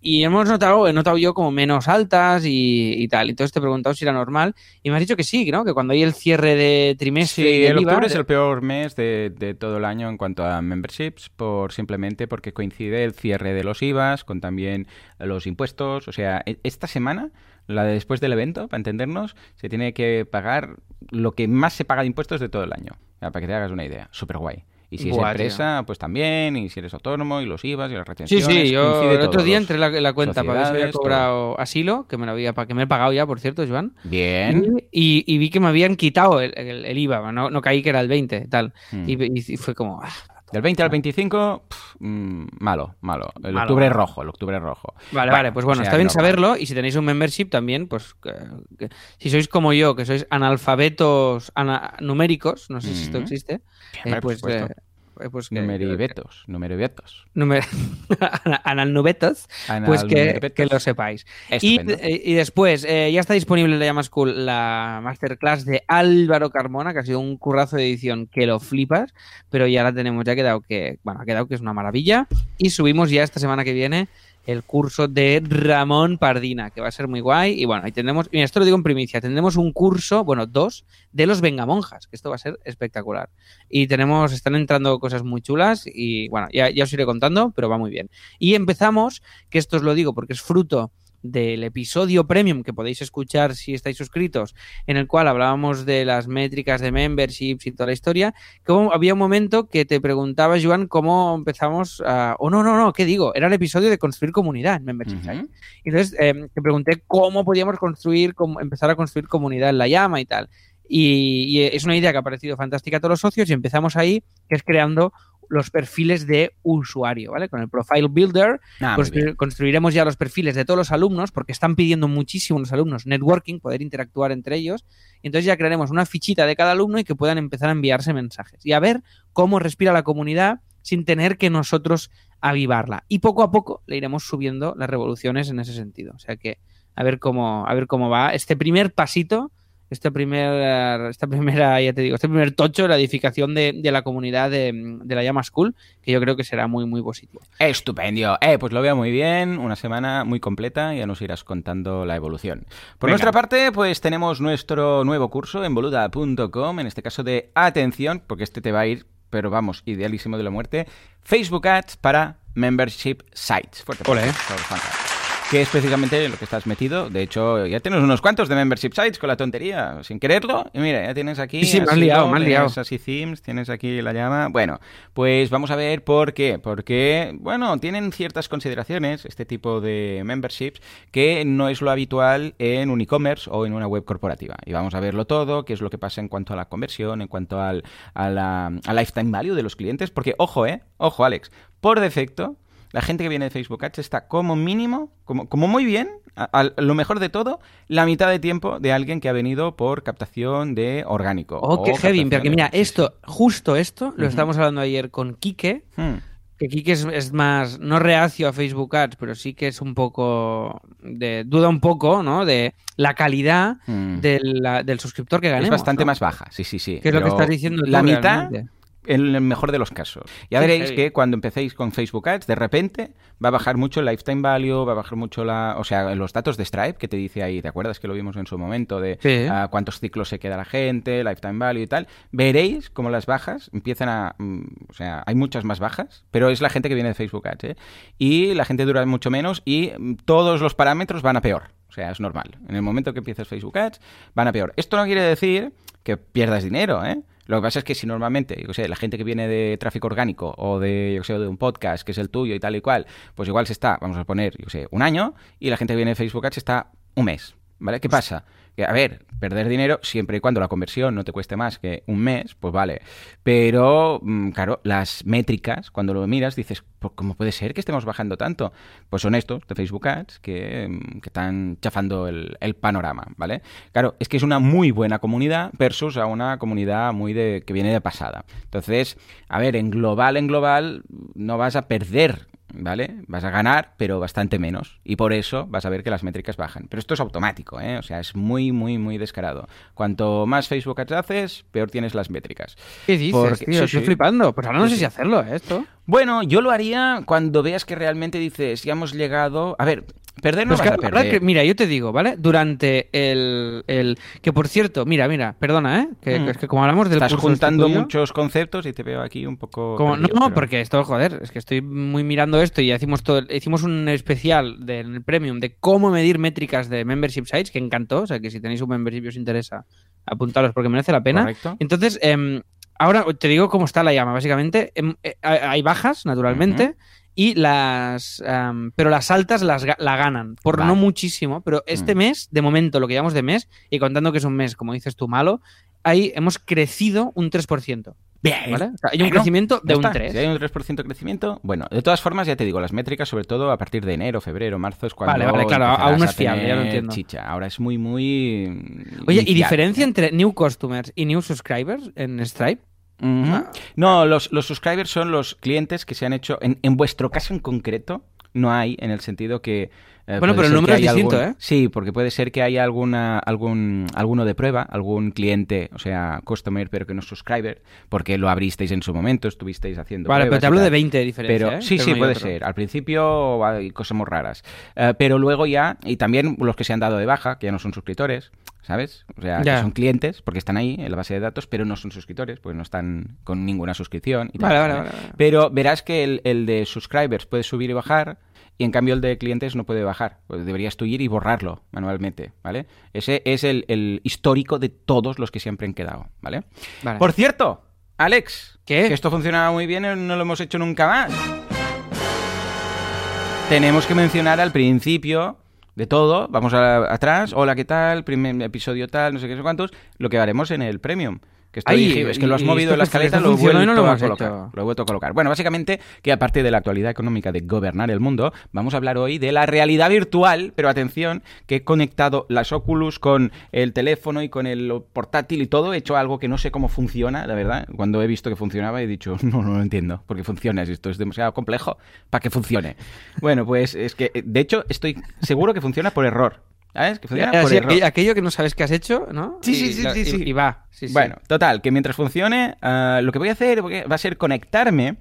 y hemos notado, he notado yo como menos altas y, y tal. Entonces te he preguntado si era normal y me has dicho que sí, ¿no? Que cuando hay el cierre de trimestre Sí, y el IVA, octubre es el peor mes de, de todo el año en cuanto a memberships, por simplemente porque coincide el cierre de los IVAs con también los impuestos. O sea, e- esta semana, la de después del evento, para entendernos, se tiene que pagar lo que más se paga de impuestos de todo el año. Para que te hagas una idea. Súper guay. Y si Buah, es tío. empresa, pues también, y si eres autónomo, y los IVAs y las Sí, retenciones. sí, yo coincide el otro día entré en la, la cuenta para ver si había todo. cobrado asilo, que me lo había, que me he pagado ya, por cierto, Joan. Bien. Y, y vi que me habían quitado el, el- el IVA, no, no caí que era el 20, tal. Mm. Y, y fue como, ah, Del 20 al 25, pf, mm, malo, malo. El Malo, octubre rojo, el octubre rojo. Vale, vale, pues bueno, o sea, está bien normal. saberlo y si tenéis un membership también, pues que- que- si sois como yo, que sois analfabetos ana- numéricos, no sé si esto Ujú. existe, eh, pues, eh, pues que- Numeribetos, numeribetos. Numer- analnubetos, pues que, que lo sepáis. Y, eh, y después, eh, ya está disponible en la Llama School la masterclass de Álvaro Carmona, que ha sido un currazo de edición que lo flipas, pero ya la tenemos, ya ha quedado que, bueno, ha quedado que es una maravilla. Y subimos ya esta semana que viene el curso de Ramón Pardina, que va a ser muy guay. Y bueno, ahí tendremos, mira, esto lo digo en primicia, tendremos un curso, bueno, dos, de los Vengamonjas, que esto va a ser espectacular. Y tenemos, están entrando cosas muy chulas y bueno, ya, ya os iré contando, pero va muy bien. Y empezamos, que esto os lo digo porque es fruto del episodio premium que podéis escuchar si estáis suscritos, en el cual hablábamos de las métricas de memberships y toda la historia, que había un momento que te preguntaba, Joan, cómo empezamos a... O no, no, no, ¿qué digo? Era el episodio de construir comunidad en Membership Ujú. Site. Entonces eh, te pregunté cómo podíamos construir, cómo empezar a construir comunidad en la llama y tal. Y, y es una idea que ha parecido fantástica a todos los socios y empezamos ahí, que es creando los perfiles de usuario, ¿vale? Con el Profile Builder Ah, construiremos ya los perfiles de todos los alumnos, porque están pidiendo muchísimo los alumnos networking, poder interactuar entre ellos. Y entonces ya crearemos una fichita de cada alumno y que puedan empezar a enviarse mensajes. Y a ver cómo respira la comunidad sin tener que nosotros avivarla. Y poco a poco le iremos subiendo las revoluciones en ese sentido. O sea que a ver cómo, a ver cómo va este primer pasito. Este primer, esta primera, ya te digo, este primer tocho, la edificación de, de la comunidad de, de la Llama School, que yo creo que será muy, muy positivo. Estupendio. Eh, pues lo veo muy bien. Una semana muy completa. Ya nos irás contando la evolución. Por Venga. nuestra parte, pues tenemos nuestro nuevo curso en boluda.com. En este caso de atención, porque este te va a ir, pero vamos, idealísimo de la muerte. Facebook Ads para Membership Sites. Fuerte. Ole. Que es precisamente lo que estás metido. De hecho, ya tienes unos cuantos de membership sites con la tontería, sin quererlo. Y mira, ya tienes aquí. Sí, sí, me así, liado, me has Tienes liado. así themes, tienes aquí la llama. Bueno, pues vamos a ver por qué. Porque, bueno, tienen ciertas consideraciones este tipo de memberships que no es lo habitual en un e-commerce o en una web corporativa. Y vamos a verlo todo, qué es lo que pasa en cuanto a la conversión, en cuanto al, a la al lifetime value de los clientes. Porque, ojo, eh, ojo, Alex, por defecto. La gente que viene de Facebook Ads está como mínimo, como, como muy bien, a, a lo mejor de todo, la mitad de tiempo de alguien que ha venido por captación de orgánico. Oh, qué heavy, porque mira, esto, justo esto, lo estábamos hablando ayer con Quique, Hmm. que Quique es, es más, no reacio a Facebook Ads, pero sí que es un poco, de, duda un poco, ¿no? De la calidad Hmm. del, la- del suscriptor que ganemos. es bastante ¿no? más baja, sí, sí, sí. Que es lo que estás diciendo tú, La mitad, realmente. En el mejor de los casos. Ya veréis que cuando empecéis con Facebook Ads, de repente va a bajar mucho el lifetime value, va a bajar mucho la, o sea, los datos de Stripe que te dice ahí, ¿te acuerdas que lo vimos en su momento de Sí. ah, cuántos ciclos se queda la gente, lifetime value y tal? Veréis cómo las bajas empiezan a, mm, o sea, hay muchas más bajas, pero es la gente que viene de Facebook Ads, ¿eh? Y la gente dura mucho menos y mm, todos los parámetros van a peor. O sea, es normal. En el momento que empieces Facebook Ads, van a peor. Esto no quiere decir que pierdas dinero, ¿eh? Lo que pasa es que si normalmente, yo sé, la gente que viene de tráfico orgánico o de, yo sé, de un podcast que es el tuyo y tal y cual, pues igual se está, vamos a poner, yo sé, un año y la gente que viene de Facebook Ads está un mes, ¿vale? ¿Qué pasa? Que, a ver, perder dinero siempre y cuando la conversión no te cueste más que un mes, pues vale. Pero, mm, claro, las métricas, cuando lo miras, dices, "¿Pues ¿cómo puede ser que estemos bajando tanto? Pues son estos de Facebook Ads que, mm, que están chafando el, el panorama, ¿vale? Claro, es que es una muy buena comunidad versus a una comunidad muy de que viene de pasada. Entonces, a ver, en global, en global, no vas a perder ¿vale? Vas a ganar, pero bastante menos. Y por eso vas a ver que las métricas bajan. Pero esto es automático, ¿eh? O sea, es muy, muy, muy descarado. Cuanto más Facebook Ads haces, peor tienes las métricas. ¿Qué dices, Porque- tío? sí, Estoy sí. flipando. Pues ahora no Sí, sé si hacerlo, ¿eh? Esto. Bueno, yo lo haría cuando veas que realmente dices, ya hemos llegado... A ver, perder no Pues vas que a ahora perder. que- mira, yo te digo, ¿vale? Durante el, el- Que por cierto, mira, mira, perdona, ¿eh? Que, Mm. que es que como hablamos del Estás curso juntando muchos conceptos y te veo aquí un poco... como- perdido, no, pero- porque esto, joder, es que estoy muy mirando esto y ya hicimos todo, hicimos un especial del Premium de cómo medir métricas de membership sites, que encantó, o sea que si tenéis un membership y os interesa, apuntaros porque merece la pena. Correcto. Entonces, em, ahora te digo cómo está la llama, básicamente. em, eh, Hay bajas, naturalmente. Y las. em, pero las altas las, la ganan. Por Vale. no muchísimo. Pero este Mm. mes, de momento, lo que llamamos de mes, y contando que es un mes, como dices tú, malo, ahí hemos crecido un 3%. Bien. ¿vale? O sea, hay un Bueno, crecimiento de un está. 3. Si hay un 3% de crecimiento, bueno, de todas formas, ya te digo, las métricas, sobre todo a partir de enero, febrero, marzo, es cuando. Vale, vale, claro, aún no es fiable, ya lo entiendo. Chicha. Ahora es muy, muy. Oye, ¿y diferencia entre new customers y new subscribers en Stripe? Ah. No, los, los subscribers son los clientes que se han hecho. En, en vuestro caso en concreto, no hay, en el sentido que. Eh, Bueno, pero el número es distinto, algún- ¿eh? Sí, porque puede ser que haya alguna, algún, alguno de prueba, algún cliente, o sea, customer, pero que no es subscriber, porque lo abristeis en su momento, estuvisteis haciendo. Vale, pero te hablo de 20 de diferencia. Pero ¿eh? sí, sí, puede otro. ser. Al principio hay cosas muy raras. Eh, pero luego ya, y también los que se han dado de baja, que ya no son suscriptores, ¿sabes? O sea, Ya. que son clientes, porque están ahí en la base de datos, pero no son suscriptores, porque no están con ninguna suscripción. y tal, Vale, vale, vale. vale. Pero verás que el, el de subscribers puede subir y bajar, y en cambio el de clientes no puede bajar. Pues deberías tú ir y borrarlo manualmente, ¿vale? Ese es el, el histórico de todos los que siempre han quedado, ¿vale? Vale. Por cierto, Alex, ¿Qué? que esto funcionaba muy bien y no lo hemos hecho nunca más. Tenemos que mencionar al principio de todo, vamos a- atrás, hola, ¿qué tal? Primer episodio tal, no sé qué, no sé cuántos, lo que haremos en el Premium. Que dije, es que lo has movido en la escaleta, lo he vuelto no lo a colocar. hecho. Lo he vuelto a colocar. Bueno, básicamente, que aparte de la actualidad económica de gobernar el mundo, vamos a hablar hoy de la realidad virtual, pero atención, que he conectado las Oculus con el teléfono y con el portátil y todo, he hecho algo que no sé cómo funciona, la verdad. Cuando he visto que funcionaba he dicho, no, no lo entiendo, porque funciona, esto es demasiado complejo para que funcione. Bueno, pues es que, de hecho, estoy seguro que funciona por error. ¿Sabes? Que funciona por error. aquello- que no sabes que has hecho, ¿no? Sí, Y sí, sí, la- sí, y- sí. Y va. sí. Bueno, total, que mientras funcione, ah, lo que voy a hacer va a ser conectarme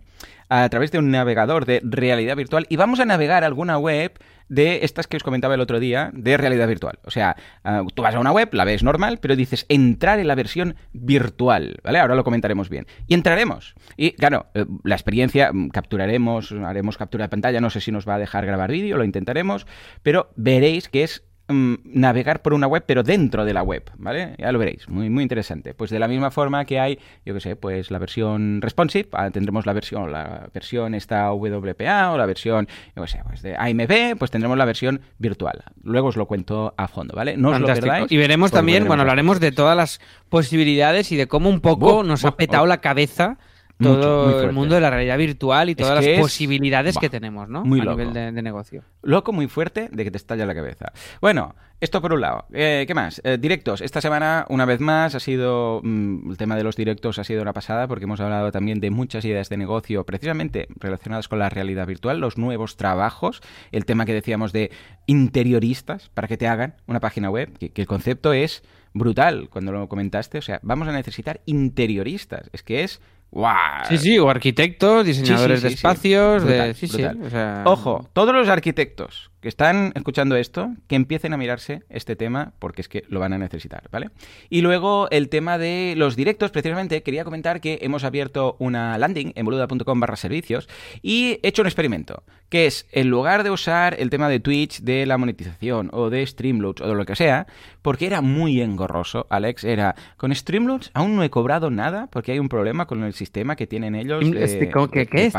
a través de un navegador de realidad virtual y vamos a navegar alguna web de estas que os comentaba el otro día de realidad virtual. O sea, ah, tú vas a una web, la ves normal, pero dices entrar en la versión virtual, ¿vale? Ahora lo comentaremos bien. Y entraremos. Y claro, eh, la experiencia, mm, capturaremos, haremos captura de pantalla, no sé si nos va a dejar grabar vídeo, lo intentaremos, pero veréis que es mm, navegar por una web, pero dentro de la web, ¿vale? Ya lo veréis, muy, muy interesante. Pues de la misma forma que hay, yo qué sé, pues la versión responsive, ah, tendremos la versión, la versión esta WPA o la versión, yo qué sé, pues de AMB, pues tendremos la versión virtual. Luego os lo cuento a fondo, ¿vale? No os lo perdáis. Y veremos también, bueno, hablaremos de todas las posibilidades y de cómo un poco nos ha petado la cabeza todo el mundo de la realidad virtual y Es todas que las es- posibilidades que tenemos, ¿no? muy a loco. nivel de, de negocio. Loco muy fuerte de que te estalla la cabeza. Bueno, esto por un lado. Eh, ¿Qué más? Eh, directos. Esta semana, una vez más, ha sido. mm, el tema de los directos ha sido una pasada porque hemos hablado también de muchas ideas de negocio precisamente relacionadas con la realidad virtual, los nuevos trabajos, el tema que decíamos de interioristas para que te hagan una página web, que, que el concepto es brutal cuando lo comentaste. O sea, vamos a necesitar interioristas. Es que es. ¡Guau! Sí, sí, o arquitectos, diseñadores sí, de sí. espacios, Brutal, de... Sí, brutal. sí. o sea- Ojo, todos los arquitectos que están escuchando esto, que empiecen a mirarse este tema porque es que lo van a necesitar, ¿vale? Y luego el tema de los directos, precisamente quería comentar que hemos abierto una landing en boluda.com barra servicios y he hecho un experimento, que es en lugar de usar el tema de Twitch, de la monetización o de Streamlabs o de lo que sea, porque era muy engorroso, Alex, era con Streamlabs aún no he cobrado nada porque hay un problema con el sistema que tienen ellos de, este, ¿cómo que- de ¿Qué es?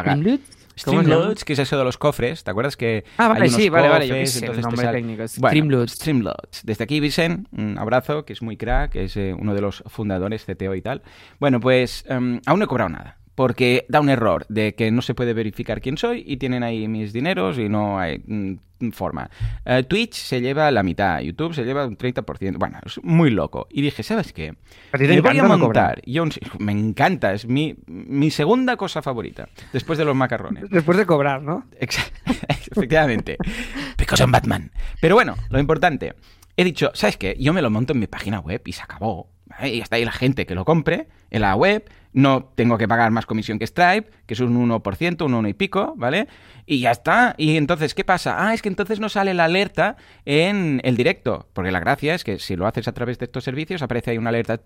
Streamlabs, que es eso de los cofres, ¿te acuerdas que Ah, vale, hay unos sí, vale, vale, yo qué sé, el entonces te nombre técnico, Bueno. Streamlabs. Desde aquí, Vicen, un abrazo, que es muy crack, que es eh, uno de los fundadores, CTO y tal. Bueno, pues em, aún no he cobrado nada. Porque da un error de que no se puede verificar quién soy y tienen ahí mis dineros y no hay mm, forma. Eh, Twitch se lleva la mitad, YouTube se lleva un 30%. Bueno, es muy loco. Y dije, ¿sabes qué? Me voy a montar. yo me encanta, es mi, mi segunda cosa favorita, después de los macarrones. Después de cobrar, ¿no? Efectivamente. Because I'm Batman. Pero bueno, lo importante. He dicho, ¿sabes qué? Yo me lo monto en mi página web y se acabó. ¿vale? Y está ahí la gente que lo compre en la web. No tengo que pagar más comisión que Stripe, que es un 1%, un 1 y pico, ¿vale? Y ya está. Y entonces, ¿qué pasa? Ah, es que entonces no sale la alerta en el directo. Porque la gracia es que si lo haces a través de estos servicios, aparece ahí una alerta.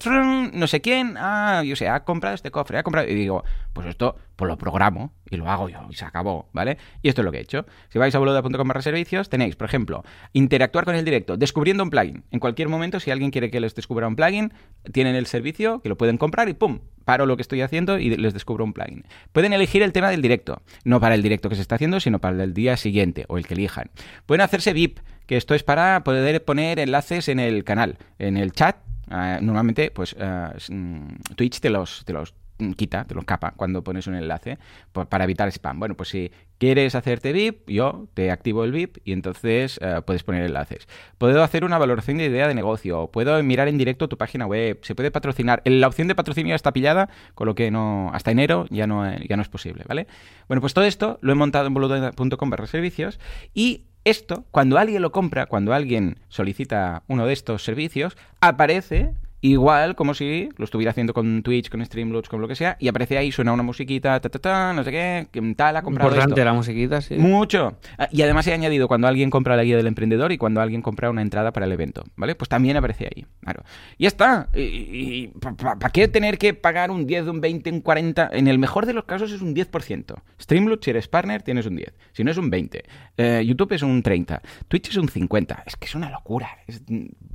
No sé quién. Ah, yo sé, ha comprado este cofre, ha comprado. Y digo, pues esto, pues lo programo y lo hago yo. Y se acabó, ¿vale? Y esto es lo que he hecho. Si vais a boluda.com barra servicios, tenéis, por ejemplo, interactuar con el directo, descubriendo un plugin. En cualquier momento, si alguien quiere que les descubra un plugin, tienen el servicio, que lo pueden comprar y ¡pum! paro lo que estoy haciendo y les descubro un plugin. Pueden elegir el tema del directo, no para el directo que se está haciendo, sino para el día siguiente o el que elijan. Pueden hacerse VIP, que esto es para poder poner enlaces en el canal, en el chat. Ah, normalmente, pues ah, mm, Twitch te los, te los quita, te lo capa cuando pones un enlace para evitar spam. Bueno, pues si quieres hacerte VIP, yo te activo el VIP y entonces eh, puedes poner enlaces. Puedo hacer una valoración de idea de negocio, puedo mirar en directo tu página web, se puede patrocinar. La opción de patrocinio está pillada, con lo que no hasta enero ya no, ya no es posible, ¿vale? Bueno, pues todo esto lo he montado en boludo.com barra servicios y esto, cuando alguien lo compra, cuando alguien solicita uno de estos servicios, aparece igual como si lo estuviera haciendo con Twitch, con Streamlabs, con lo que sea, y aparece ahí, suena una musiquita, ta, ta, ta, no sé qué, tal, ha comprado Importante esto. la musiquita, sí. Mucho. Ah, Y además he añadido cuando alguien compra la guía del emprendedor y cuando alguien compra una entrada para el evento, ¿vale? Pues también aparece ahí, claro. Y ya está. ¿Y, para qué tener que pagar un 10, un 20, un 40? En el mejor de los casos es un 10%. Streamlabs, si eres partner, tienes un 10. Si no es un 20. Eh, YouTube es un 30. Twitch es un 50. Es que es una locura. Es-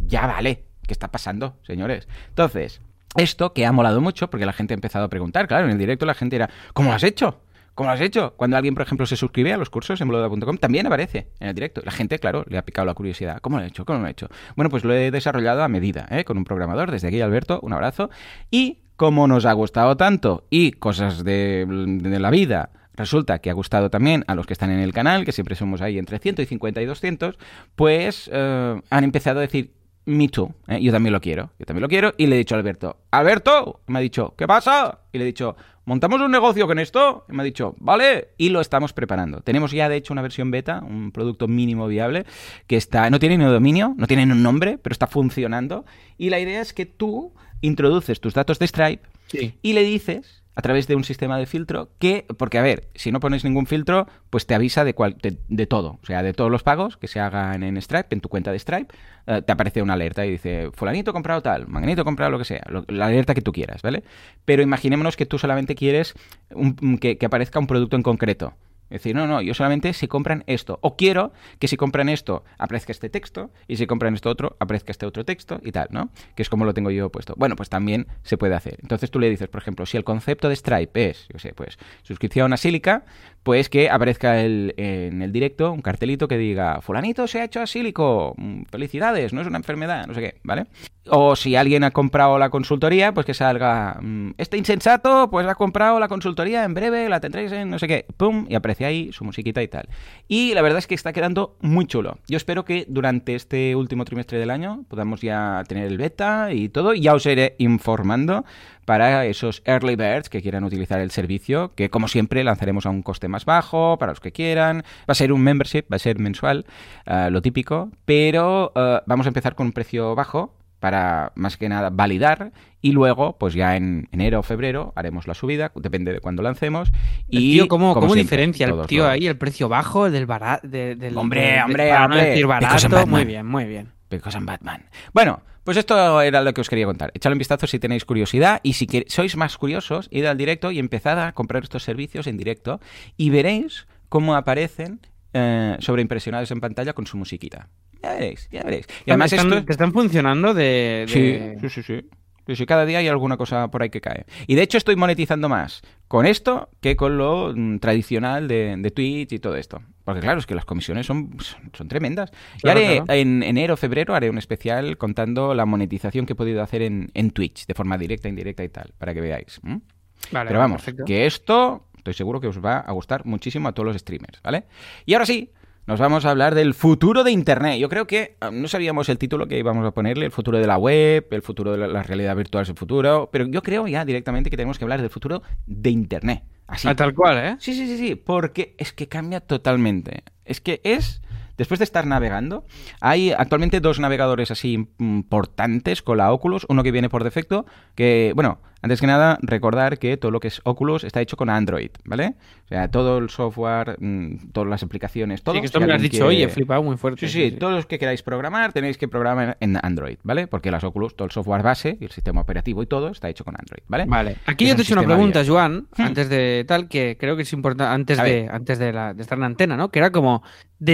ya vale. ¿Qué está pasando, señores? Entonces, esto que ha molado mucho, porque la gente ha empezado a preguntar, claro, en el directo la gente era, ¿cómo lo has hecho? ¿Cómo lo has hecho? Cuando alguien, por ejemplo, se suscribe a los cursos en boluda.com, también aparece en el directo. La gente, claro, le ha picado la curiosidad. ¿Cómo lo he hecho? ¿Cómo lo he hecho? Bueno, pues lo he desarrollado a medida, ¿eh? con un programador. Desde aquí, Alberto, un abrazo. Y como nos ha gustado tanto y cosas de, la vida resulta que ha gustado también a los que están en el canal, que siempre somos ahí entre 150 y 200, pues eh, han empezado a decir, me too, ¿eh? yo también lo quiero, yo también lo quiero, y le he dicho a Alberto, Alberto, me ha dicho, ¿qué pasa? Y le he dicho, ¿montamos un negocio con esto? Y me ha dicho, vale, y lo estamos preparando. Tenemos ya, de hecho, una versión beta, un producto mínimo viable, que está, no tiene ni dominio, no tiene un nombre, pero está funcionando, y la idea es que tú introduces tus datos de Stripe Sí. y le dices a través de un sistema de filtro que, porque a ver, si no pones ningún filtro, pues te avisa de, cual, de, de todo, o sea, de todos los pagos que se hagan en Stripe, en tu cuenta de Stripe, eh, te aparece una alerta y dice, fulanito comprado tal, manganito comprado lo que sea, la alerta que tú quieras, ¿vale? Pero imaginémonos que tú solamente quieres un- que aparezca un producto en concreto. Es decir, no, no, yo solamente si compran esto. O quiero que si compran esto aparezca este texto y si compran esto otro aparezca este otro texto y tal, ¿no? Que es como lo tengo yo puesto. Bueno, pues también se puede hacer. Entonces tú le dices, por ejemplo, si el concepto de Stripe es, yo sé, pues suscripción a pues que aparezca el- en el directo un cartelito que diga, fulanito se ha hecho a Sílico, mm, felicidades, no es una enfermedad, no sé qué, ¿vale? O si alguien ha comprado la consultoría, pues que salga, mm, este insensato, pues ha comprado la consultoría, en breve la tendréis en no sé qué, pum, y aparece ahí su musiquita y tal. Y la verdad es que está quedando muy chulo. Yo espero que durante este último trimestre del año podamos ya tener el beta y todo, y ya os iré informando para esos early birds que quieran utilizar el servicio, que como siempre lanzaremos a un coste más bajo para los que quieran. Va a ser un membership, va a ser mensual, eh, lo típico, pero eh, vamos a empezar con un precio bajo para más que nada validar y luego pues ya en enero o febrero haremos la subida, depende de cuándo lancemos y tío, ¿cómo, como cómo siempre, diferencia el tío los- ahí el precio bajo el del barato? del, Hombre, hombre, para hombre, no decir barato. Muy bien, muy bien. Because I'm Batman. Bueno, pues esto era lo que os quería contar. Echadle un vistazo si tenéis curiosidad y si sois más curiosos, id al directo y empezad a comprar estos servicios en directo y veréis cómo aparecen eh, sobreimpresionados en pantalla con su musiquita. Ya veréis, ya veréis. Y además están, esto... que están funcionando de... Sí, de- sí, sí, sí. Sí, sí, cada día hay alguna cosa por ahí que cae. Y de hecho estoy monetizando más con esto que con lo mm, tradicional de, de Twitch y todo esto. Porque claro, es que las comisiones son, son, tremendas. Y Claro, haré, claro. en enero, febrero, haré un especial contando la monetización que he podido hacer en, en Twitch, de forma directa, indirecta y tal, para que veáis. ¿m? Vale, Pero vamos, perfecto. que esto estoy seguro que os va a gustar muchísimo a todos los streamers, ¿vale? Y ahora sí, nos vamos a hablar del futuro de Internet. Yo creo que ah, no sabíamos el título que íbamos a ponerle, el futuro de la web, el futuro de la, la realidad virtual es el futuro, pero yo creo ya directamente que tenemos que hablar del futuro de Internet. Así. Ah, tal cual, ¿eh? Sí, sí, sí, sí, porque es que cambia totalmente. Es que es, después de estar navegando, hay actualmente dos navegadores así importantes con la Oculus, uno que viene por defecto, que, bueno, antes que nada, recordar que todo lo que es Oculus está hecho con Android, ¿vale? O sea, todo el software, mm, todas las aplicaciones, todo. sí, que esto si me lo has dicho quiere- hoy, he flipado muy fuerte. Sí, sí, todos los que queráis programar tenéis que programar en Android, ¿vale? Porque las Oculus, todo el software base y el sistema operativo y todo está hecho con Android, ¿vale? Vale, aquí Es yo te he hecho una pregunta, abierto. Joan, Hmm. antes de tal, que creo que es importante, antes de, antes de, la- de estar en antena, ¿no? Que era como,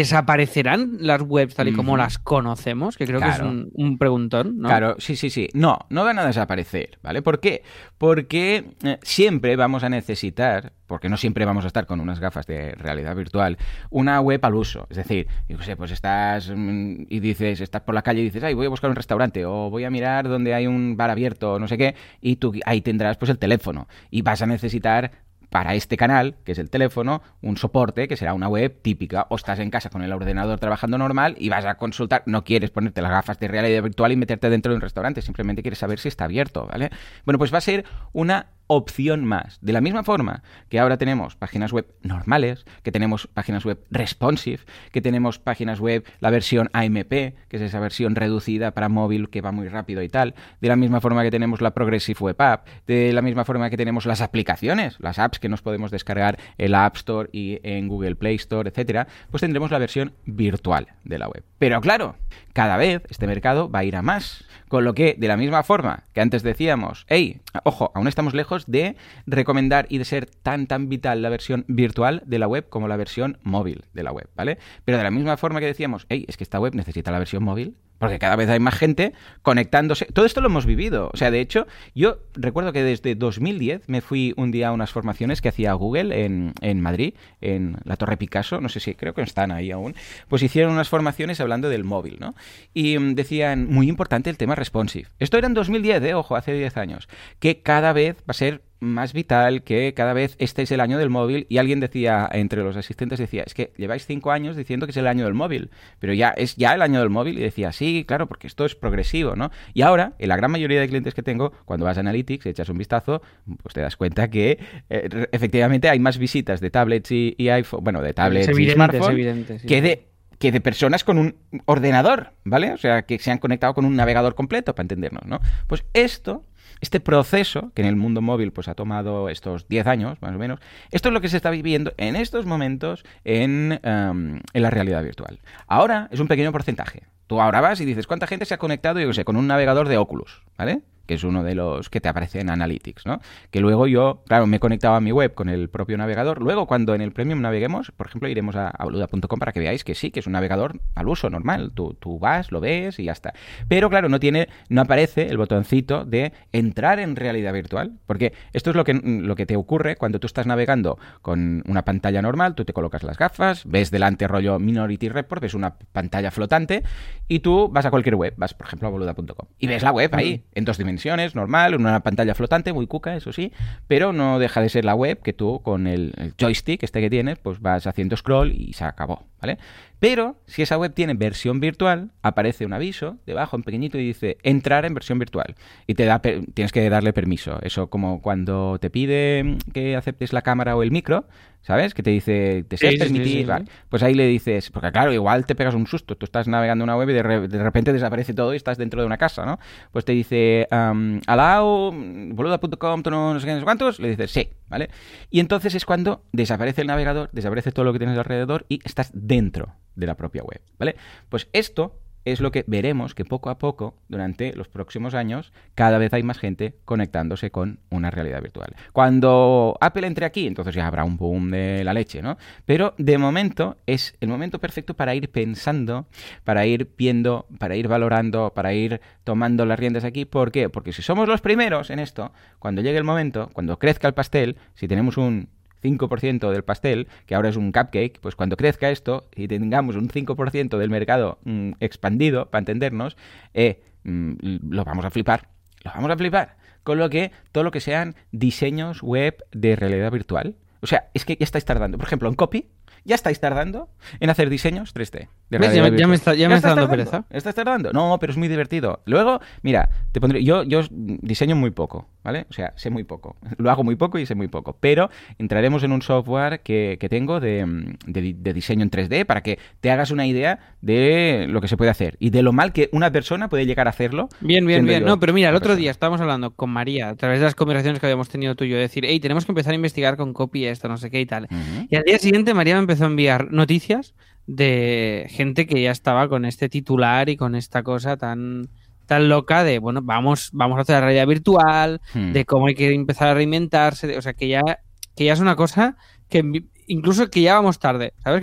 ¿desaparecerán las webs tal y como las conocemos? Que creo que es un, un preguntón, ¿no? Claro, sí, sí, sí. No, no van a desaparecer, ¿vale? ¿Por qué? Porque eh, siempre vamos a necesitar, porque no siempre vamos a estar con unas gafas de realidad virtual, una web al uso. Es decir, yo sé, pues estás mm, y dices, estás por la calle y dices, ay, voy a buscar un restaurante o voy a mirar donde hay un bar abierto o no sé qué, y tú ahí tendrás pues el teléfono y vas a necesitar para este canal, que es el teléfono, un soporte que será una web típica. O estás en casa con el ordenador trabajando normal y vas a consultar, no quieres ponerte las gafas de realidad virtual y meterte dentro de un restaurante, simplemente quieres saber si está abierto, ¿vale? Bueno, pues va a ser una opción más. De la misma forma que ahora tenemos páginas web normales, que tenemos páginas web responsive, que tenemos páginas web, la versión AMP, que es esa versión reducida para móvil que va muy rápido y tal, de la misma forma que tenemos la Progressive Web App, de la misma forma que tenemos las aplicaciones, las apps que nos podemos descargar en la App Store y en Google Play Store, etcétera, pues tendremos la versión virtual de la web. Pero claro, cada vez este mercado va a ir a más. Con lo que, de la misma forma que antes decíamos, hey, ojo, aún estamos lejos de recomendar y de ser tan, tan vital la versión virtual de la web como la versión móvil de la web, ¿vale? Pero de la misma forma que decíamos, hey, es que esta web necesita la versión móvil, porque cada vez hay más gente conectándose. Todo esto lo hemos vivido. O sea, de hecho, yo recuerdo que desde 2010 me fui un día a unas formaciones que hacía Google en, en Madrid, en la Torre Picasso, no sé si creo que están ahí aún. Pues hicieron unas formaciones hablando del móvil, ¿no? Y mm, decían, muy importante el tema responsive. Esto era en 2010, ¿eh? Ojo, hace 10 años. Que cada vez va a ser más vital que cada vez este es el año del móvil y alguien decía, entre los asistentes decía, es que lleváis cinco años diciendo que es el año del móvil, pero ya es ya el año del móvil y decía, sí, claro, porque esto es progresivo, ¿no? Y ahora, en la gran mayoría de clientes que tengo, cuando vas a Analytics, echas un vistazo, pues te das cuenta que eh, efectivamente hay más visitas de tablets y, iPhone, bueno, de tablets y smartphones que de que de personas con un ordenador, ¿vale? O sea, que se han conectado con un navegador completo, para entendernos, ¿no? Pues esto este proceso, que en el mundo móvil pues ha tomado estos 10 años, más o menos, esto es lo que se está viviendo en estos momentos en, em, en la realidad virtual. Ahora es un pequeño porcentaje. Tú ahora vas y dices, ¿cuánta gente se ha conectado, yo sé, con un navegador de Oculus? ¿Vale? Que es uno de los que te aparece en Analytics, ¿no? Que luego yo, claro, me he conectado a mi web con el propio navegador. Luego, cuando en el Premium naveguemos, por ejemplo, iremos a, boluda.com para que veáis que sí, que es un navegador al uso normal. Tú, tú, vas, lo ves y ya está. Pero claro, no tiene, no aparece el botoncito de entrar en realidad virtual. Porque esto es lo que, lo que te ocurre cuando tú estás navegando con una pantalla normal, tú te colocas las gafas, ves delante rollo Minority Report, ves una pantalla flotante y tú vas a cualquier web, vas por ejemplo a boluda.com y ves la web ahí, en dos dimensiones normal, en una pantalla flotante, muy cuca, eso sí, pero no deja de ser la web que tú con el, joystick este que tienes, pues vas haciendo scroll y se acabó, ¿vale? Pero si esa web tiene versión virtual, aparece un aviso debajo en pequeñito y dice entrar en versión virtual y te da tienes que darle permiso. Eso como cuando te pide que aceptes la cámara o el micro, ¿sabes? Que te dice, ¿te seas permitir? Pues ahí le dices, porque claro, igual te pegas un susto. Tú estás navegando una web y de, repente desaparece todo y estás dentro de una casa, ¿no? Pues te dice, um, allow, boluda.com, no sé qué, no sé cuántos. Le dices, sí, ¿vale? Y entonces es cuando desaparece el navegador, desaparece todo lo que tienes alrededor y estás dentro de la propia web, ¿vale? Pues esto es lo que veremos que poco a poco, durante los próximos años, cada vez hay más gente conectándose con una realidad virtual. Cuando Apple entre aquí, entonces ya habrá un boom de la leche, ¿no? Pero de momento es el momento perfecto para ir pensando, para ir viendo, para ir valorando, para ir tomando las riendas aquí. ¿Por qué? Porque si somos los primeros en esto, cuando llegue el momento, cuando crezca el pastel, si tenemos un 5% del pastel, que ahora es un cupcake, pues cuando crezca esto y tengamos un 5% del mercado mm, expandido, para entendernos, eh, mm, lo vamos a flipar. Lo vamos a flipar. Con lo que todo lo que sean diseños web de realidad virtual. O sea, es que ya estáis tardando. Por ejemplo, en copy, ya estáis tardando en hacer diseños 3D. ya, me está, dando pereza. ¿Estás tardando? No, pero es muy divertido. Luego, mira, te pondré. Yo, yo diseño muy poco, ¿vale? O sea, sé muy poco. Lo hago muy poco y sé muy poco. Pero entraremos en un software que, tengo de, de, diseño en 3D para que te hagas una idea de lo que se puede hacer y de lo mal que una persona puede llegar a hacerlo. Bien, bien, bien. no, pero mira, el otro día estábamos hablando con María a través de las conversaciones que habíamos tenido tú y yo, decir, hey, tenemos que empezar a investigar con copy esto, no sé qué y tal. Y al día siguiente María me empezó a enviar noticias de gente que ya estaba con este titular y con esta cosa tan tan loca de, bueno, vamos, vamos a hacer la realidad virtual, hmm. de cómo hay que empezar a reinventarse, o sea, que ya, que ya es una cosa que incluso que ya vamos tarde, ¿sabes?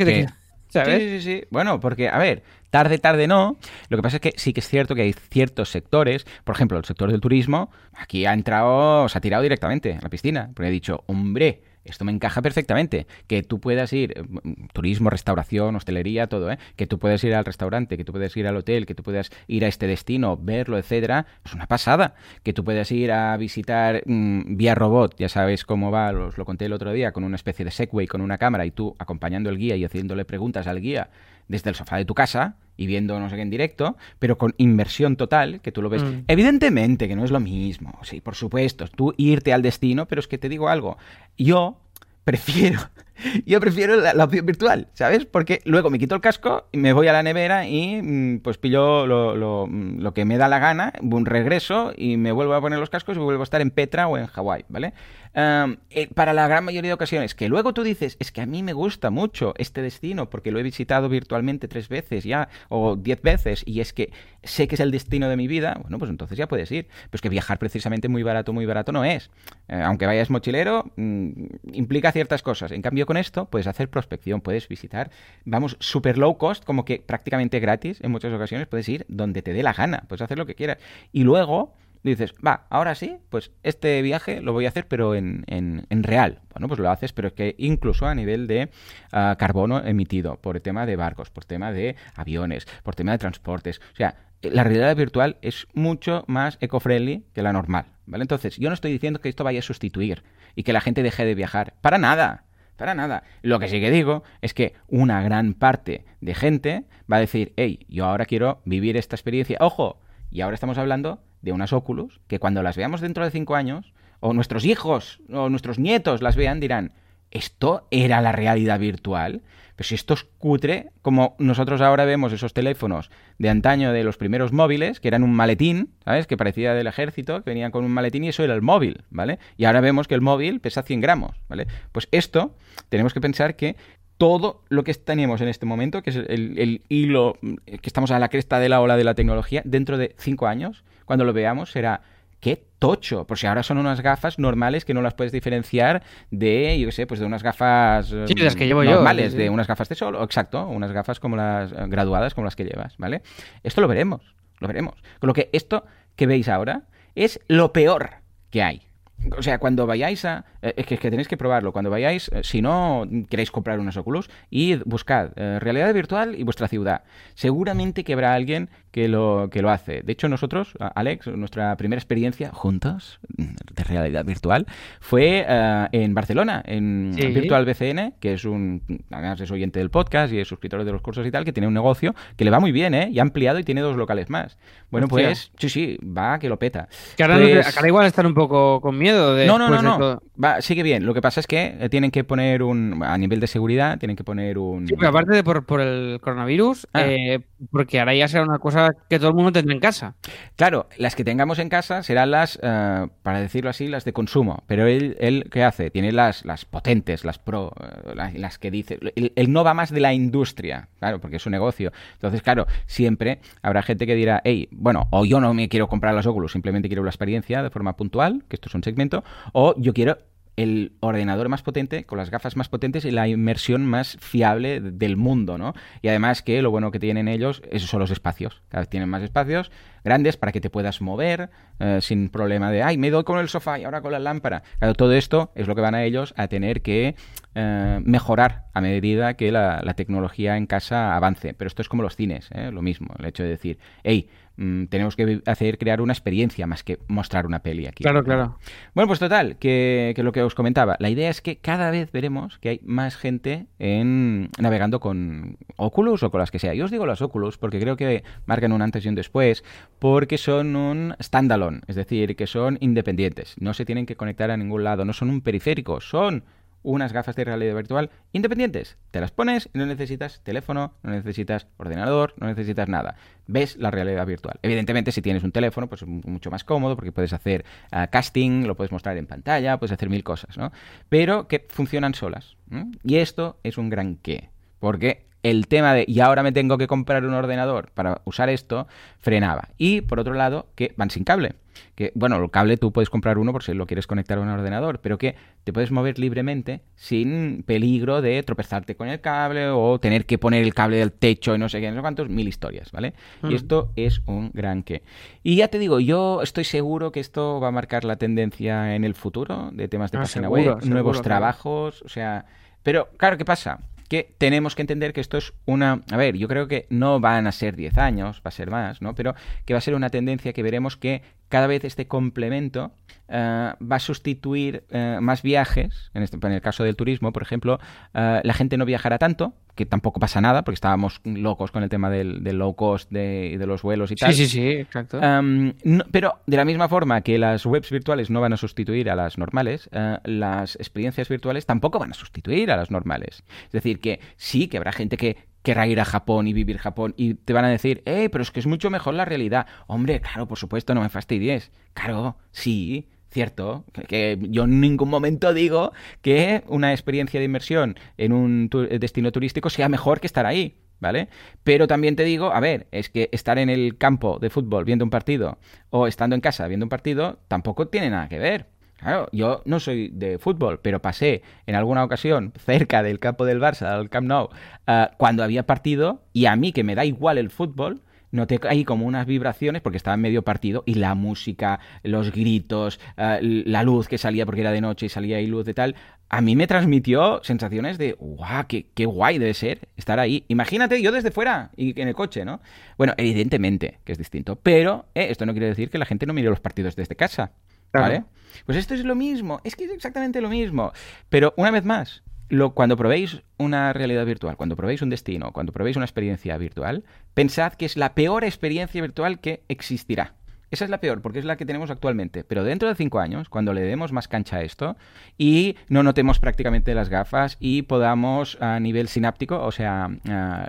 Sí, sí, sí. Bueno, porque, a ver, Tarde, tarde no. Lo que pasa es que sí que es cierto que hay ciertos sectores, por ejemplo, el sector del turismo, aquí ha entrado, se ha tirado directamente a la piscina, porque ha dicho, hombre, esto me encaja perfectamente. Que tú puedas ir, eh, turismo, restauración, hostelería, todo, ¿eh? Que tú puedas ir al restaurante, que tú puedas ir al hotel, que tú puedas ir a este destino, verlo, etcétera, es una pasada. Que tú puedas ir a visitar mm, vía robot, ya sabes cómo va, os lo conté el otro día, con una especie de Segway, con una cámara y tú acompañando al guía y haciéndole preguntas al guía desde el sofá de tu casa y viendo no sé qué en directo, pero con inversión total, que tú lo ves. Mm. Evidentemente que no es lo mismo, sí, por supuesto, tú irte al destino, pero es que te digo algo, yo prefiero, yo prefiero la, la opción virtual, ¿sabes? Porque luego me quito el casco y me voy a la nevera y mm, pues pillo lo, lo, lo que me da la gana, un regreso y me vuelvo a poner los cascos y vuelvo a estar en Petra o en Hawái, ¿vale? Eh, para la gran mayoría de ocasiones, que luego tú dices, es que a mí me gusta mucho este destino porque lo he visitado virtualmente tres veces ya, o diez veces, y es que sé que es el destino de mi vida, bueno, pues entonces ya puedes ir. Pero es que viajar precisamente muy barato, muy barato no es. Eh, aunque vayas mochilero, mm, implica ciertas cosas. En cambio, con esto puedes hacer prospección, puedes visitar, vamos, super low cost, como que prácticamente gratis en muchas ocasiones, puedes ir donde te dé la gana, puedes hacer lo que quieras. Y luego dices, va, ahora sí, pues este viaje lo voy a hacer, pero en, en, en real. Bueno, pues lo haces, pero es que incluso a nivel de uh, carbono emitido, por el tema de barcos, por tema de aviones, por tema de transportes. O sea, la realidad virtual es mucho más eco-friendly que la normal, ¿vale? Entonces, yo no estoy diciendo que esto vaya a sustituir y que la gente deje de viajar. Para nada. Para nada. Lo que sí que digo es que una gran parte de gente va a decir, hey, yo ahora quiero vivir esta experiencia. Ojo, y ahora estamos hablando de unas Oculus que cuando las veamos dentro de cinco años, o nuestros hijos o nuestros nietos las vean, dirán, ¿esto era la realidad virtual? Pero si esto es cutre, como nosotros ahora vemos esos teléfonos de antaño de los primeros móviles, que eran un maletín, ¿sabes? Que parecía del ejército, que venían con un maletín y eso era el móvil, ¿vale? Y ahora vemos que el móvil pesa 100 gramos, ¿vale? Pues esto tenemos que pensar que todo lo que tenemos en este momento, que es el, el, hilo, que estamos a la cresta de la ola de la tecnología, dentro de cinco años, cuando lo veamos, será qué tocho. Por si ahora son unas gafas normales que no las puedes diferenciar de, yo qué sé, pues de unas gafas sí, las que llevo normales, yo, sí, de unas gafas de sol, exacto, unas gafas como las graduadas, como las que llevas, ¿vale? Esto lo veremos, lo veremos. Con lo que esto que veis ahora es lo peor que hay. O sea, cuando vayáis a... Eh, es, que, es, que, tenéis que probarlo. Cuando vayáis, eh, si no queréis comprar unos Oculus, id, buscad eh, realidad virtual y vuestra ciudad. Seguramente que habrá alguien que lo, que lo hace. De hecho, nosotros, Alex, nuestra primera experiencia juntos de realidad virtual fue uh, en Barcelona, en sí. Virtual BCN, que es un... Además es oyente del podcast y es suscriptor de los cursos y tal, que tiene un negocio que le va muy bien, ¿eh? Y ha ampliado y tiene dos locales más. Bueno, Hostia. pues sí, sí, va que lo peta. Que ahora, pues... ahora igual están un poco con miedo de... No, no, no, no. Va, sigue bien. Lo que pasa es que eh, tienen que poner un... A nivel de seguridad, tienen que poner un... Sí, pero aparte de por, por el coronavirus, ah. eh, porque ahora ya será una cosa que todo el mundo tendrá en casa. Claro, las que tengamos en casa serán las, uh, para decirlo así, las de consumo. Pero él, él ¿qué hace? Tiene las, las potentes, las pro, uh, las, que dice... Él, no va más de la industria, claro, porque es un negocio. Entonces, claro, siempre habrá gente que dirá, hey, bueno, o yo no me quiero comprar las Oculus, simplemente quiero la experiencia de forma puntual, que esto es un segmento, o yo quiero el ordenador más potente, con las gafas más potentes y la inmersión más fiable del mundo, ¿no? Y además que lo bueno que tienen ellos, esos son los espacios. Cada vez tienen más espacios grandes para que te puedas mover eh, sin problema de, ay, me doy con el sofá y ahora con la lámpara. Claro, todo esto es lo que van a ellos a tener que eh, mejorar a medida que la, tecnología en casa avance. Pero esto es como los cines, ¿eh? lo mismo, el hecho de decir, hey, mmm, tenemos que hacer crear una experiencia más que mostrar una peli aquí. Claro, claro. Bueno, pues total, que, que, lo que os comentaba, la idea es que cada vez veremos que hay más gente en navegando con Oculus o con las que sea. Yo os digo las Oculus porque creo que marcan un antes y un después, porque son un standalone, es decir, que son independientes, no se tienen que conectar a ningún lado, no son un periférico, son unas gafas de realidad virtual independientes. Te las pones y no necesitas teléfono, no necesitas ordenador, no necesitas nada. Ves la realidad virtual. Evidentemente, si tienes un teléfono, pues es mucho más cómodo porque puedes hacer uh, casting, lo puedes mostrar en pantalla, puedes hacer mil cosas, ¿no? Pero que funcionan solas. Y esto es un gran qué. Porque el tema de y ahora me tengo que comprar un ordenador para usar esto frenaba. Y por otro lado, que van sin cable. Que, bueno, el cable tú puedes comprar uno por si lo quieres conectar a un ordenador, pero que te puedes mover libremente sin peligro de tropezarte con el cable o tener que poner el cable del techo y no sé qué, no sé cuántos, mil historias, ¿vale? Y Mm. esto es un gran qué. Y ya te digo, yo estoy seguro que esto va a marcar la tendencia en el futuro de temas de Ah, página seguro, web, seguro, nuevos trabajos, o sea... Pero, claro, ¿qué pasa? Que tenemos que entender que esto es una... A ver, yo creo que no van a ser 10 años, va a ser más, ¿no? Pero que va a ser una tendencia que veremos que cada vez este complemento eh, va a sustituir eh, más viajes. En, este, en el caso del turismo, por ejemplo, eh, la gente no viajará tanto, que tampoco pasa nada, porque estábamos locos con el tema del, del low cost de, de los vuelos y tal. Sí, sí, sí, exacto. Um, no- pero de la misma forma que las webs virtuales no van a sustituir a las normales, las experiencias virtuales tampoco van a sustituir a las normales. Es decir, que sí, que habrá gente que querrá ir a Japón y vivir Japón y te van a decir, eh, pero es que es mucho mejor la realidad. Hombre, claro, por supuesto, no me fastidies. Claro, sí. Cierto, que, yo en ningún momento digo que una experiencia de inmersión en un tu- destino turístico sea mejor que estar ahí. ¿vale? Pero también te digo, a ver, es que estar en el campo de fútbol viendo un partido o estando en casa viendo un partido tampoco tiene nada que ver. Claro, yo no soy de fútbol, pero pasé en alguna ocasión cerca del campo del Barça, del Camp Nou, ah, cuando había partido y a mí que me da igual el fútbol, noté ahí como unas vibraciones porque estaba en medio partido y la música, los gritos, ah, la luz que salía porque era de noche y salía ahí luz de tal, a mí me transmitió sensaciones de, guau, qué, qué guay debe ser estar ahí. Imagínate yo desde fuera y en el coche, ¿no? Bueno, evidentemente que es distinto, pero eh, esto no quiere decir que la gente no mire los partidos desde casa, ¿vale? Pues esto es lo mismo, es que es exactamente lo mismo. Pero una vez más, lo, cuando probéis una realidad virtual, cuando probéis un destino, cuando probéis una experiencia virtual, pensad que es la peor experiencia virtual que existirá. Esa es la peor, porque es la que tenemos actualmente. Pero dentro de cinco años, cuando le demos más cancha a esto y no notemos prácticamente las gafas y podamos a nivel sináptico, o sea,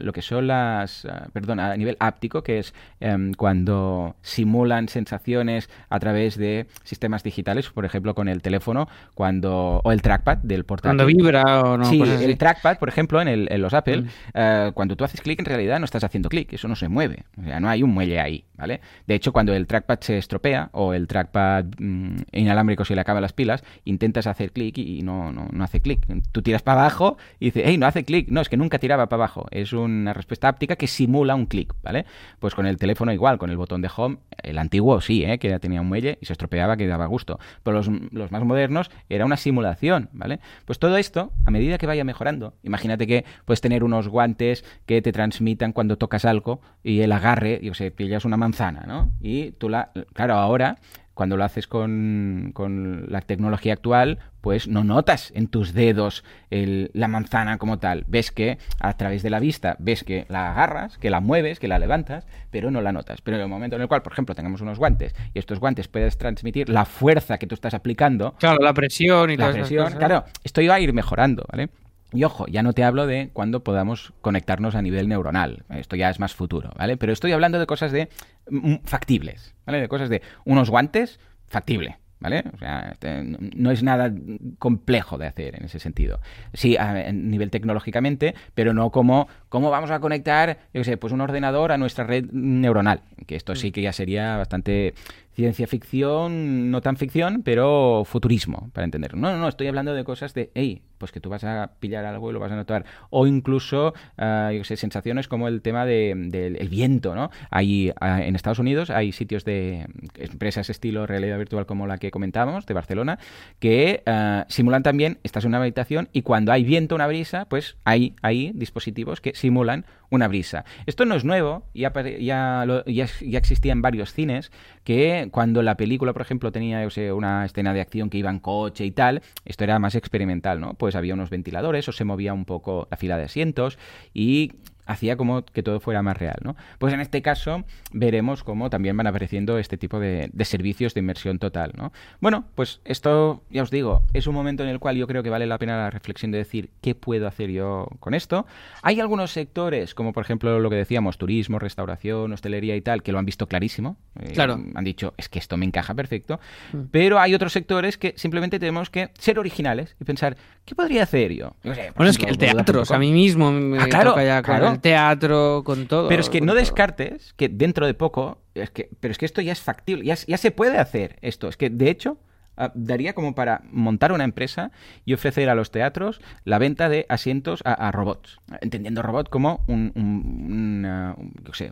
lo que son las, perdón, a nivel áptico, que es em, cuando simulan sensaciones a través de sistemas digitales, por ejemplo, con el teléfono, cuando o el trackpad del portátil. Cuando vibra o no. sí, el trackpad, por ejemplo, en, el- en los Apple, Mm. eh, cuando tú haces clic, en realidad no estás haciendo clic, eso no se mueve. O sea, no hay un muelle ahí, ¿vale? De hecho, cuando el trackpad se estropea o el trackpad mm, inalámbrico se le acaban las pilas, intentas hacer clic y, y no, no, no hace clic. Tú tiras para abajo y dices, hey, no hace clic. No, es que nunca tiraba para abajo. Es una respuesta áptica que simula un clic, ¿vale? Pues con el teléfono igual, con el botón de home, el antiguo sí, ¿eh? que ya tenía un muelle y se estropeaba, que daba gusto. Pero los, los más modernos era una simulación, ¿vale? Pues todo esto, a medida que vaya mejorando, imagínate que puedes tener unos guantes que te transmitan cuando tocas algo y el agarre, yo sé, pillas una manzana, ¿no? Y tú la, claro, ahora cuando lo haces con, con la tecnología actual, pues no notas en tus dedos el- la manzana como tal. Ves que a través de la vista, ves que la agarras, que la mueves, que la levantas, pero no la notas. Pero en el momento en el cual, por ejemplo, tengamos unos guantes y estos guantes puedes transmitir la fuerza que tú estás aplicando, Claro, la presión y la presión, cosas. claro, esto iba a ir mejorando, ¿vale? Y ojo, ya no te hablo de cuando podamos conectarnos a nivel neuronal. Esto ya es más futuro, ¿vale? Pero estoy hablando de cosas de mm, factibles, ¿vale? De cosas de unos guantes factible, ¿vale? O sea, este, no es nada complejo de hacer en ese sentido. Sí, a, a nivel tecnológicamente, pero no como cómo vamos a conectar, yo qué sé, pues un ordenador a nuestra red neuronal, que esto sí que ya sería bastante ciencia ficción, no tan ficción, pero futurismo, para entenderlo. No, no, no, estoy hablando de cosas de, hey, pues que tú vas a pillar algo y lo vas a notar. O incluso, uh, yo sé, sensaciones como el tema del de, de, el viento, ¿no? Hay, uh, en Estados Unidos hay sitios de empresas estilo realidad virtual como la que comentábamos, de Barcelona, que uh, simulan también, estás en una habitación y cuando hay viento, una brisa, pues hay ahí dispositivos que simulan una brisa. Esto no es nuevo, ya, ya, existía en varios cines que cuando la película, por ejemplo, tenía una escena de acción que iba en coche y tal, esto era más experimental, ¿no? Pues había unos ventiladores o se movía un poco la fila de asientos y hacía como que todo fuera más real, ¿no? Pues en este caso veremos cómo también van apareciendo este tipo de, de, servicios de inmersión total, ¿no? Bueno, pues esto, ya os digo, es un momento en el cual yo creo que vale la pena la reflexión de decir qué puedo hacer yo con esto. Hay algunos sectores, como por ejemplo lo que decíamos, turismo, restauración, hostelería y tal, que lo han visto clarísimo. Eh, claro. Han dicho, es que esto me encaja perfecto. Mm. Pero hay otros sectores que simplemente tenemos que ser originales y pensar, ¿qué podría hacer yo? yo sé, bueno, es que el teatro, o sea, a mí mismo me ah, claro, toca ya claro. El teatro, con todo. Pero es que no todo. descartes que dentro de poco, es que, pero es que esto ya es factible, ya, ya se puede hacer esto. Es que de hecho uh, daría como para montar una empresa y ofrecer a los teatros la venta de asientos a, a robots. Entendiendo robot como un, un, sé,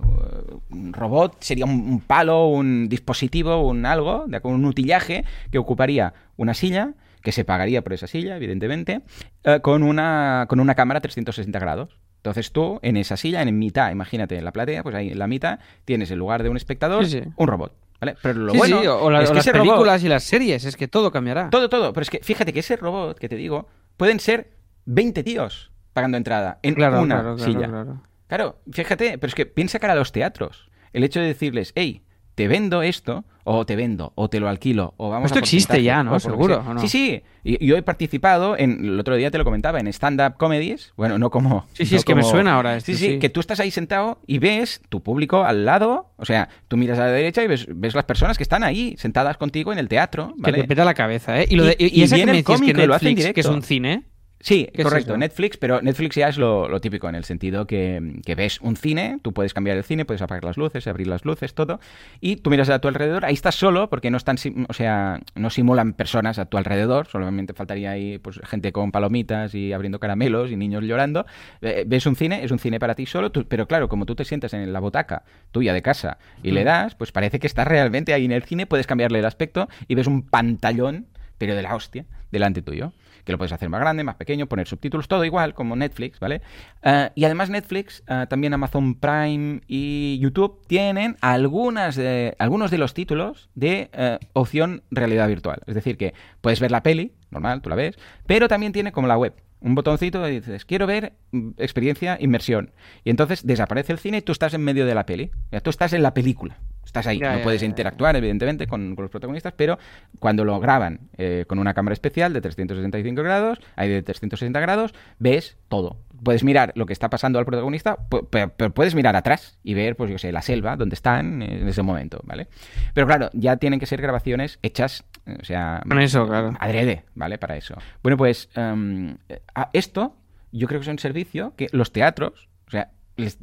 un robot sería un, palo, un dispositivo, un algo, de, un utillaje que ocuparía una silla que se pagaría por esa silla, evidentemente, uh, con, una, con una cámara 360 grados. Entonces tú, en esa silla, en mitad, imagínate, en la platea, pues ahí en la mitad tienes en lugar de un espectador, Sí, sí. un robot. ¿Vale? Pero lo Sí, bueno sí, o, la- es o que las ese robot- películas y las series, es que todo cambiará. todo, todo. Pero es que fíjate que ese robot que te digo, pueden ser 20 tíos pagando entrada en Claro, una claro, claro, silla. claro. Claro, fíjate, pero es que piensa cara a los teatros. El hecho de decirles, hey, te vendo esto, o te vendo, o te lo alquilo, o vamos Esto a existe ya, ¿no? Seguro. ¿o no? Sí, sí. Y yo he participado en, el otro día te lo comentaba, en stand-up comedies. Bueno, no como. Sí, sí, no es que me suena ahora esto, Sí, sí, sí. que tú estás ahí sentado y ves tu público al lado. O sea, tú miras a la derecha y ves, ves las personas que están ahí, sentadas contigo en el teatro. Que te peta la cabeza, ¿eh? Y, lo de, Y- y, y esa que me el decías que y lo hace en Netflix, que es directo. un cine, Sí, ¿Qué es correcto? Netflix, pero Netflix ya es lo, lo típico en el sentido que, que ves un cine, tú puedes cambiar el cine, puedes apagar las luces, abrir las luces, todo, y tú miras a tu alrededor, ahí estás solo porque no están, o sea, no simulan personas a tu alrededor, solamente faltaría ahí pues gente con palomitas y abriendo caramelos y niños llorando. Eh, ves un cine, es un cine para ti solo, tú- pero claro, como tú te sientas en la botaca tuya de casa y le Mm. das, pues parece que estás realmente ahí en el cine, puedes cambiarle el aspecto y ves un pantallón pero de la hostia, delante tuyo. Que lo puedes hacer más grande, más pequeño, poner subtítulos, todo igual, como Netflix, ¿vale? Ah, y además Netflix, ah, también Amazon Prime y YouTube tienen algunas algunos de los títulos de eh, opción realidad virtual. Es decir, que puedes ver la peli, normal, tú la ves, pero también tiene como la web. Un botoncito y dices, quiero ver mm, experiencia inmersión. Y entonces desaparece el cine y tú estás en medio de la peli. Tú estás en la película. Estás ahí. Ya, no ya, puedes ya, interactuar, evidentemente, con, con los protagonistas, pero cuando lo graban eh, con una cámara especial de 365 grados, hay de 360 grados, ves todo. Puedes mirar lo que está pasando al protagonista, pero puedes mirar atrás y ver, pues yo sé, la selva, donde están eh, en ese momento, ¿vale? Pero claro, ya tienen que ser grabaciones hechas, eh, o sea, Con eso, claro. adrede, ¿vale? Para eso. Bueno, pues em, a- esto yo creo que es un servicio que los teatros, o sea, les,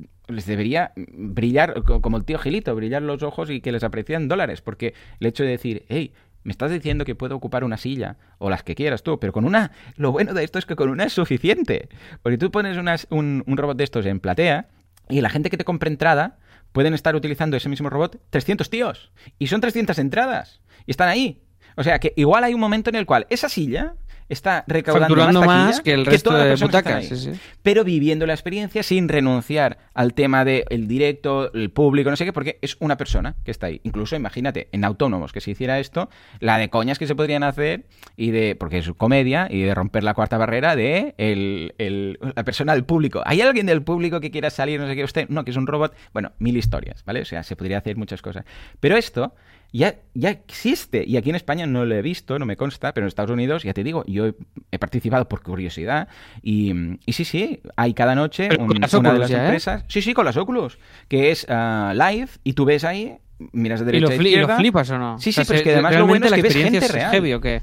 debería brillar, co- como el tío Gilito, brillar los ojos y que les aprecien dólares, porque el hecho de decir, hey, me estás diciendo que puedo ocupar una silla o las que quieras tú, pero con una, lo bueno de esto es que con una es suficiente, porque tú pones un, un robot de estos en platea y la gente que te compre entrada pueden estar utilizando ese mismo robot 300 tíos y son 300 entradas y están ahí. O sea que igual hay un momento en el cual esa silla está recaudando Facturando más, que el resto de butacas. Sí, sí. pero viviendo la experiencia sin renunciar al tema del directo, el público, no sé qué, porque es una persona que está ahí. Incluso, imagínate, en autónomos que se hiciera esto, la de coñas que se podrían hacer, y de porque es comedia, y de romper la cuarta barrera de el, el- la persona del público. ¿Hay alguien del público que quiera salir, no sé qué, usted? No, que es un robot. Bueno, mil historias, ¿vale? O sea, se podría hacer muchas cosas. Pero esto ya, ya existe. Y aquí en España no lo he visto, no me consta, pero en Estados Unidos, ya te digo, yo he, he participado por curiosidad. Y, y sí, sí, hay cada noche un- una de las ya, ¿eh? empresas. Sí, sí, con las Oculus. Que es ah, live y tú ves ahí, miras de ¿Y lo, derecha a y lo flipas o no? Sí, O sea, sí, pero es que además lo bueno es la que ves experiencia gente es real. heavy o qué?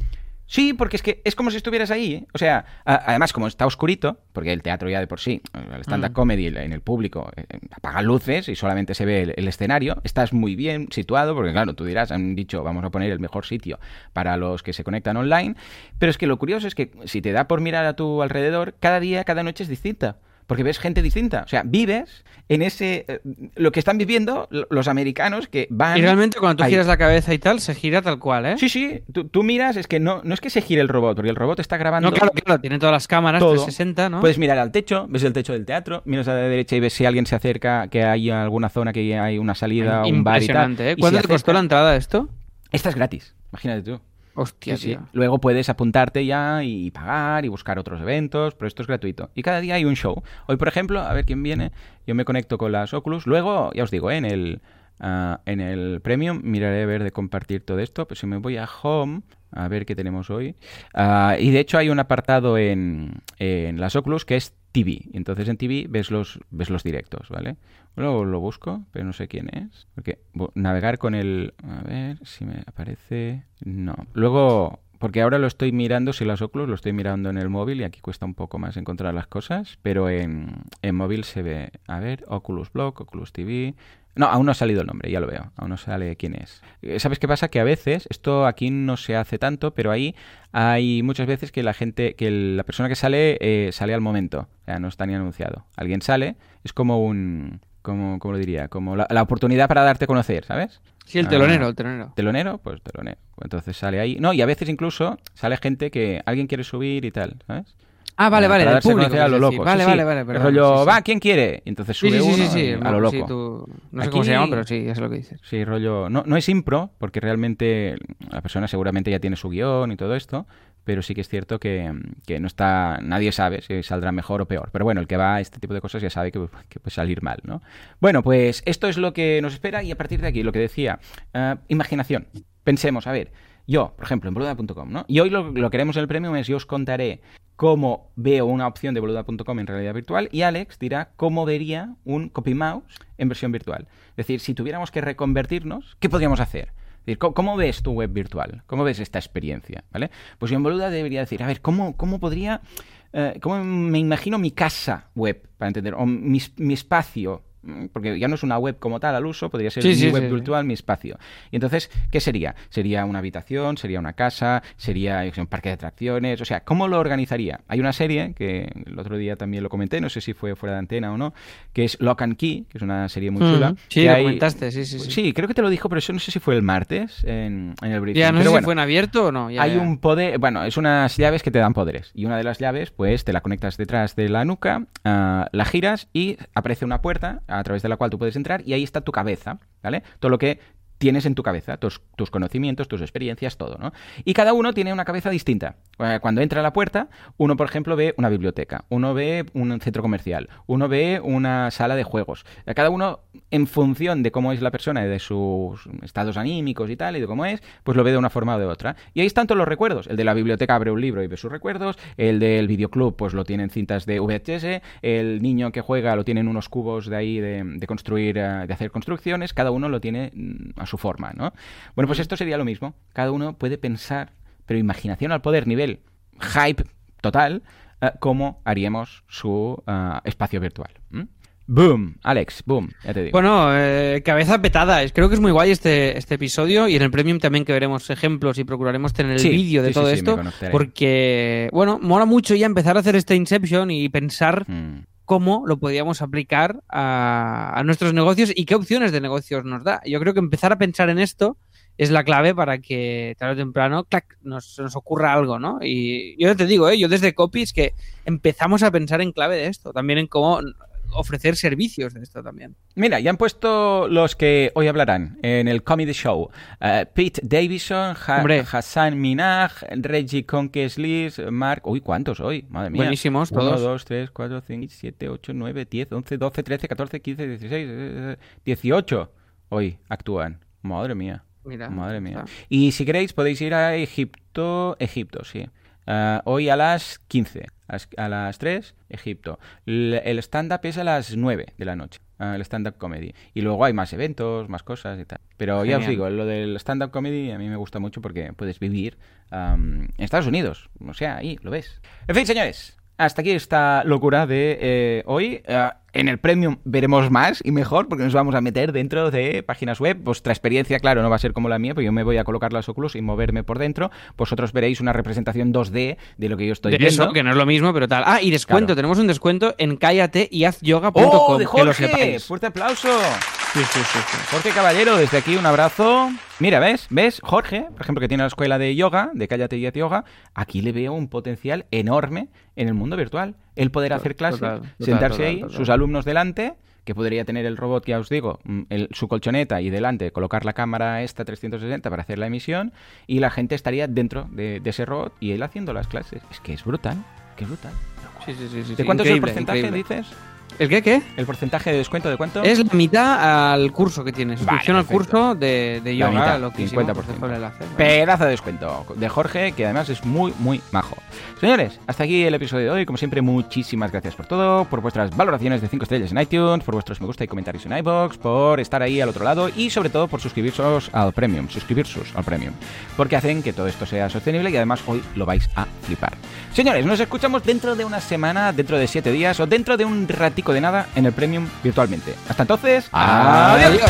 Sí, porque es que es como si estuvieras ahí. ¿eh? O sea, a- además, como está oscurito, porque el teatro ya de por sí, el stand-up Mm. comedy en el público, eh, apagan luces y solamente se ve el, el escenario, estás muy bien situado, porque claro, tú dirás, han dicho, vamos a poner el mejor sitio para los que se conectan online, pero es que lo curioso es que si te da por mirar a tu alrededor, cada día, cada noche es distinta. Porque ves gente distinta. O sea, vives en ese. eh, lo que están viviendo lo- los americanos que van. Y realmente cuando tú ahí. giras la cabeza y tal, se gira tal cual, ¿eh? Sí, sí, tú, tú miras, es que no, no es que se gire el robot, porque el robot está grabando. No, claro, claro, tiene todas las cámaras, Todo. 360, ¿no? Puedes mirar al techo, ves el techo del teatro, miras a la derecha y ves si alguien se acerca, que hay alguna zona que hay una salida, un bar y tal. Impresionante, ¿eh? ¿Cuánto te costó la entrada esto? Esta es gratis, imagínate tú. Hostia, Sí, sí. tío. Luego puedes apuntarte ya y pagar y buscar otros eventos, pero esto es gratuito. Y cada día hay un show. Hoy, por ejemplo, a ver quién viene, yo me conecto con las Oculus. Luego, ya os digo, ¿eh? en el ah, en el Premium miraré a ver de compartir todo esto. Pues si me voy a Home, a ver qué tenemos hoy. Ah, y de hecho hay un apartado en, en las Oculus que es TV. Entonces en TV ves los, ves los directos, ¿vale? Luego lo busco, pero no sé quién es. Porque navegar con el... A ver si me aparece... No. Luego... Porque ahora lo estoy mirando, si las Oculus, lo estoy mirando en el móvil y aquí cuesta un poco más encontrar las cosas, pero en, en móvil se ve, a ver, Oculus Blog, Oculus TV... No, aún no ha salido el nombre, ya lo veo, aún no sale quién es. Eh, ¿Sabes qué pasa? Que a veces, esto aquí no se hace tanto, pero ahí hay muchas veces que la gente, que la persona que sale, eh, sale al momento, o sea, no está ni anunciado. Alguien sale, es como un, como, ¿cómo lo diría? Como la, la oportunidad para darte a conocer, ¿sabes? Sí, el Ah. telonero, el telonero. Telonero, pues telonero. Entonces sale ahí. No, y a veces incluso sale gente que alguien quiere subir y tal, ¿sabes? Ah, vale, vale, del público. a lo loco. Vale, Sí, vale, vale. El perdón, rollo, sí, sí. va, ¿quién quiere? Y entonces sube sí, sí, uno sí, sí, y- a lo loco. sí, tú- no sé Aquí- cómo se llama, pero sí, sé lo que dices. Sí, rollo. No, no es impro, porque realmente la persona seguramente ya tiene su guion y todo esto, pero sí que es cierto que, que no está. Nadie sabe si saldrá mejor o peor. Pero bueno, el que va a este tipo de cosas ya sabe que, que puede salir mal, ¿no? Bueno, pues esto es lo que nos espera y a partir de aquí, lo que decía, eh, imaginación. Pensemos, a ver, yo, por ejemplo, en boluda.com, ¿no? Y hoy lo, lo que haremos en el premium es yo os contaré cómo veo una opción de boluda.com en realidad virtual y Alex dirá cómo vería un copy mouse en versión virtual. Es decir, si tuviéramos que reconvertirnos, ¿qué podríamos hacer? Es decir, ¿cómo, ves tu web virtual? ¿Cómo ves esta experiencia? ¿Vale? Pues yo en Boluda debería decir, a ver, ¿cómo, cómo podría, eh, cómo me imagino mi casa web, para entender, o mi, mi espacio, porque ya no es una web como tal al uso, podría ser Sí, mi sí, web sí, sí. virtual, mi espacio. Y entonces, ¿qué sería? ¿Sería una habitación? ¿Sería una casa? ¿Sería un parque de atracciones? O sea, ¿cómo lo organizaría? Hay una serie que el otro día también lo comenté, no sé si fue fuera de antena o no, que es Lock and Key, que es una serie muy chula. Mm, Sí, que lo hay- comentaste, sí, sí, sí. Sí, creo que te lo dijo, pero eso no sé si fue el martes en, en el briefing. Ya, no pero sé bueno, si fue en abierto o no. ya, hay ya. un poder, bueno, es unas llaves que te dan poderes. Y una de las llaves, pues te la conectas detrás de la nuca, ah, la giras y aparece una puerta a través de la cual tú puedes entrar y ahí está tu cabeza, ¿vale? Todo lo que tienes en tu cabeza, tus, conocimientos, tus experiencias, todo, ¿no? Y cada uno tiene una cabeza distinta. Eh, Cuando entra a la puerta, uno, por ejemplo, ve una biblioteca, uno ve un centro comercial, uno ve una sala de juegos. Eh, Cada uno, en función de cómo es la persona y de sus estados anímicos y tal, y de cómo es, pues lo ve de una forma o de otra. Y ahí están todos los recuerdos. El de la biblioteca abre un libro y ve sus recuerdos, el del videoclub, pues lo tiene en cintas de VHS, el niño que juega lo tiene en unos cubos de ahí de, de construir, eh, de hacer construcciones, cada uno lo tiene mm, a su forma, ¿no? Bueno, pues esto sería lo mismo. Cada uno puede pensar, pero imaginación al poder, nivel hype total, eh, cómo haríamos su eh, espacio virtual. ¿m? Boom, Alex, boom, ya te digo. Bueno, eh, cabeza petada. Creo que es muy guay este, este episodio y en el Premium también que veremos ejemplos y procuraremos tener el Sí, vídeo de sí, todo sí, esto. porque, bueno, mola mucho ya empezar a hacer este Inception y pensar Mm. Cómo lo podríamos aplicar a, a nuestros negocios y qué opciones de negocios nos da. Yo creo que empezar a pensar en esto es la clave para que tarde o temprano clac, nos, nos ocurra algo, ¿no? Y yo te digo, ¿eh? yo desde Copy es que empezamos a pensar en clave de esto, también en cómo ofrecer servicios de esto también. Mira, ya han puesto los que hoy hablarán en el Comedy Show. Eh, Pete Davidson, Ha- Hombre. Hassan Minaj, Reggie Conqueslis, Mark... Uy, ¿cuántos hoy? Madre mía. Buenísimos, 1, todos. 2, 3, 4, 5, 7, 8, 9, 10, 11, 12, 13, 14, 15, 16, eh, 18 hoy actúan. Madre mía. Mira, Madre mía. está. Y si queréis podéis ir a Egipto, Egipto, sí. Ah, hoy a las 15, a las- a las 3, Egipto. El stand-up es a las 9 de la noche, ah, el stand-up comedy. Y luego hay más eventos, más cosas y tal. Pero ya os digo, lo del stand-up comedy a mí me gusta mucho porque puedes vivir en Estados Unidos. O sea, ahí lo ves. En fin, señores. Hasta aquí esta locura de eh, hoy. Eh, en el Premium veremos más y mejor porque nos vamos a meter dentro de páginas web. Vuestra experiencia, claro, no va a ser como la mía, porque yo me voy a colocar las Oculus y moverme por dentro. Vosotros veréis una representación 2D de lo que yo estoy De viendo. eso, que no es lo mismo, pero tal. Ah, y descuento, Claro. tenemos un descuento en cállate y hazyoga.com, ¡Oh, de que lo Jorge! sepáis. ¡Fuerte aplauso! Sí, sí, sí, sí. Jorge Caballero, desde aquí un abrazo. Mira, ¿ves? ¿Ves? Jorge, por ejemplo, que tiene la escuela de yoga, de Cállate y Haz Yoga, aquí le veo un potencial enorme en el mundo virtual. El poder hacer clases, total, total, sentarse total, ahí, sus alumnos delante, que podría tener el robot, ya os digo, mm, el- su colchoneta y delante colocar la cámara esta 360 para hacer la emisión y la gente estaría dentro de, de ese robot y él haciendo las clases. Es que es brutal, que brutal. Sí, sí, sí, sí, ¿De cuánto es el porcentaje, increíble. dices? ¿El qué, qué? ¿El porcentaje de descuento de cuánto? Es la mitad al curso que tienes. Suscripción al curso de, de yoga, mitad, lo que 50%. Pues dejo el enlace, ¿vale? Pedazo de descuento de Jorge, que además es muy, muy majo. Señores, hasta aquí el episodio de hoy. Como siempre, muchísimas gracias por todo, por vuestras valoraciones de 5 estrellas en iTunes, por vuestros me gusta y comentarios en iBox, por estar ahí al otro lado y sobre todo por suscribiros al Premium, suscribirse al Premium, porque hacen que todo esto sea sostenible y además hoy lo vais a flipar. Señores, nos escuchamos dentro de una semana, dentro de 7 días o dentro de un de nada en el Premium virtualmente. Hasta entonces, adiós.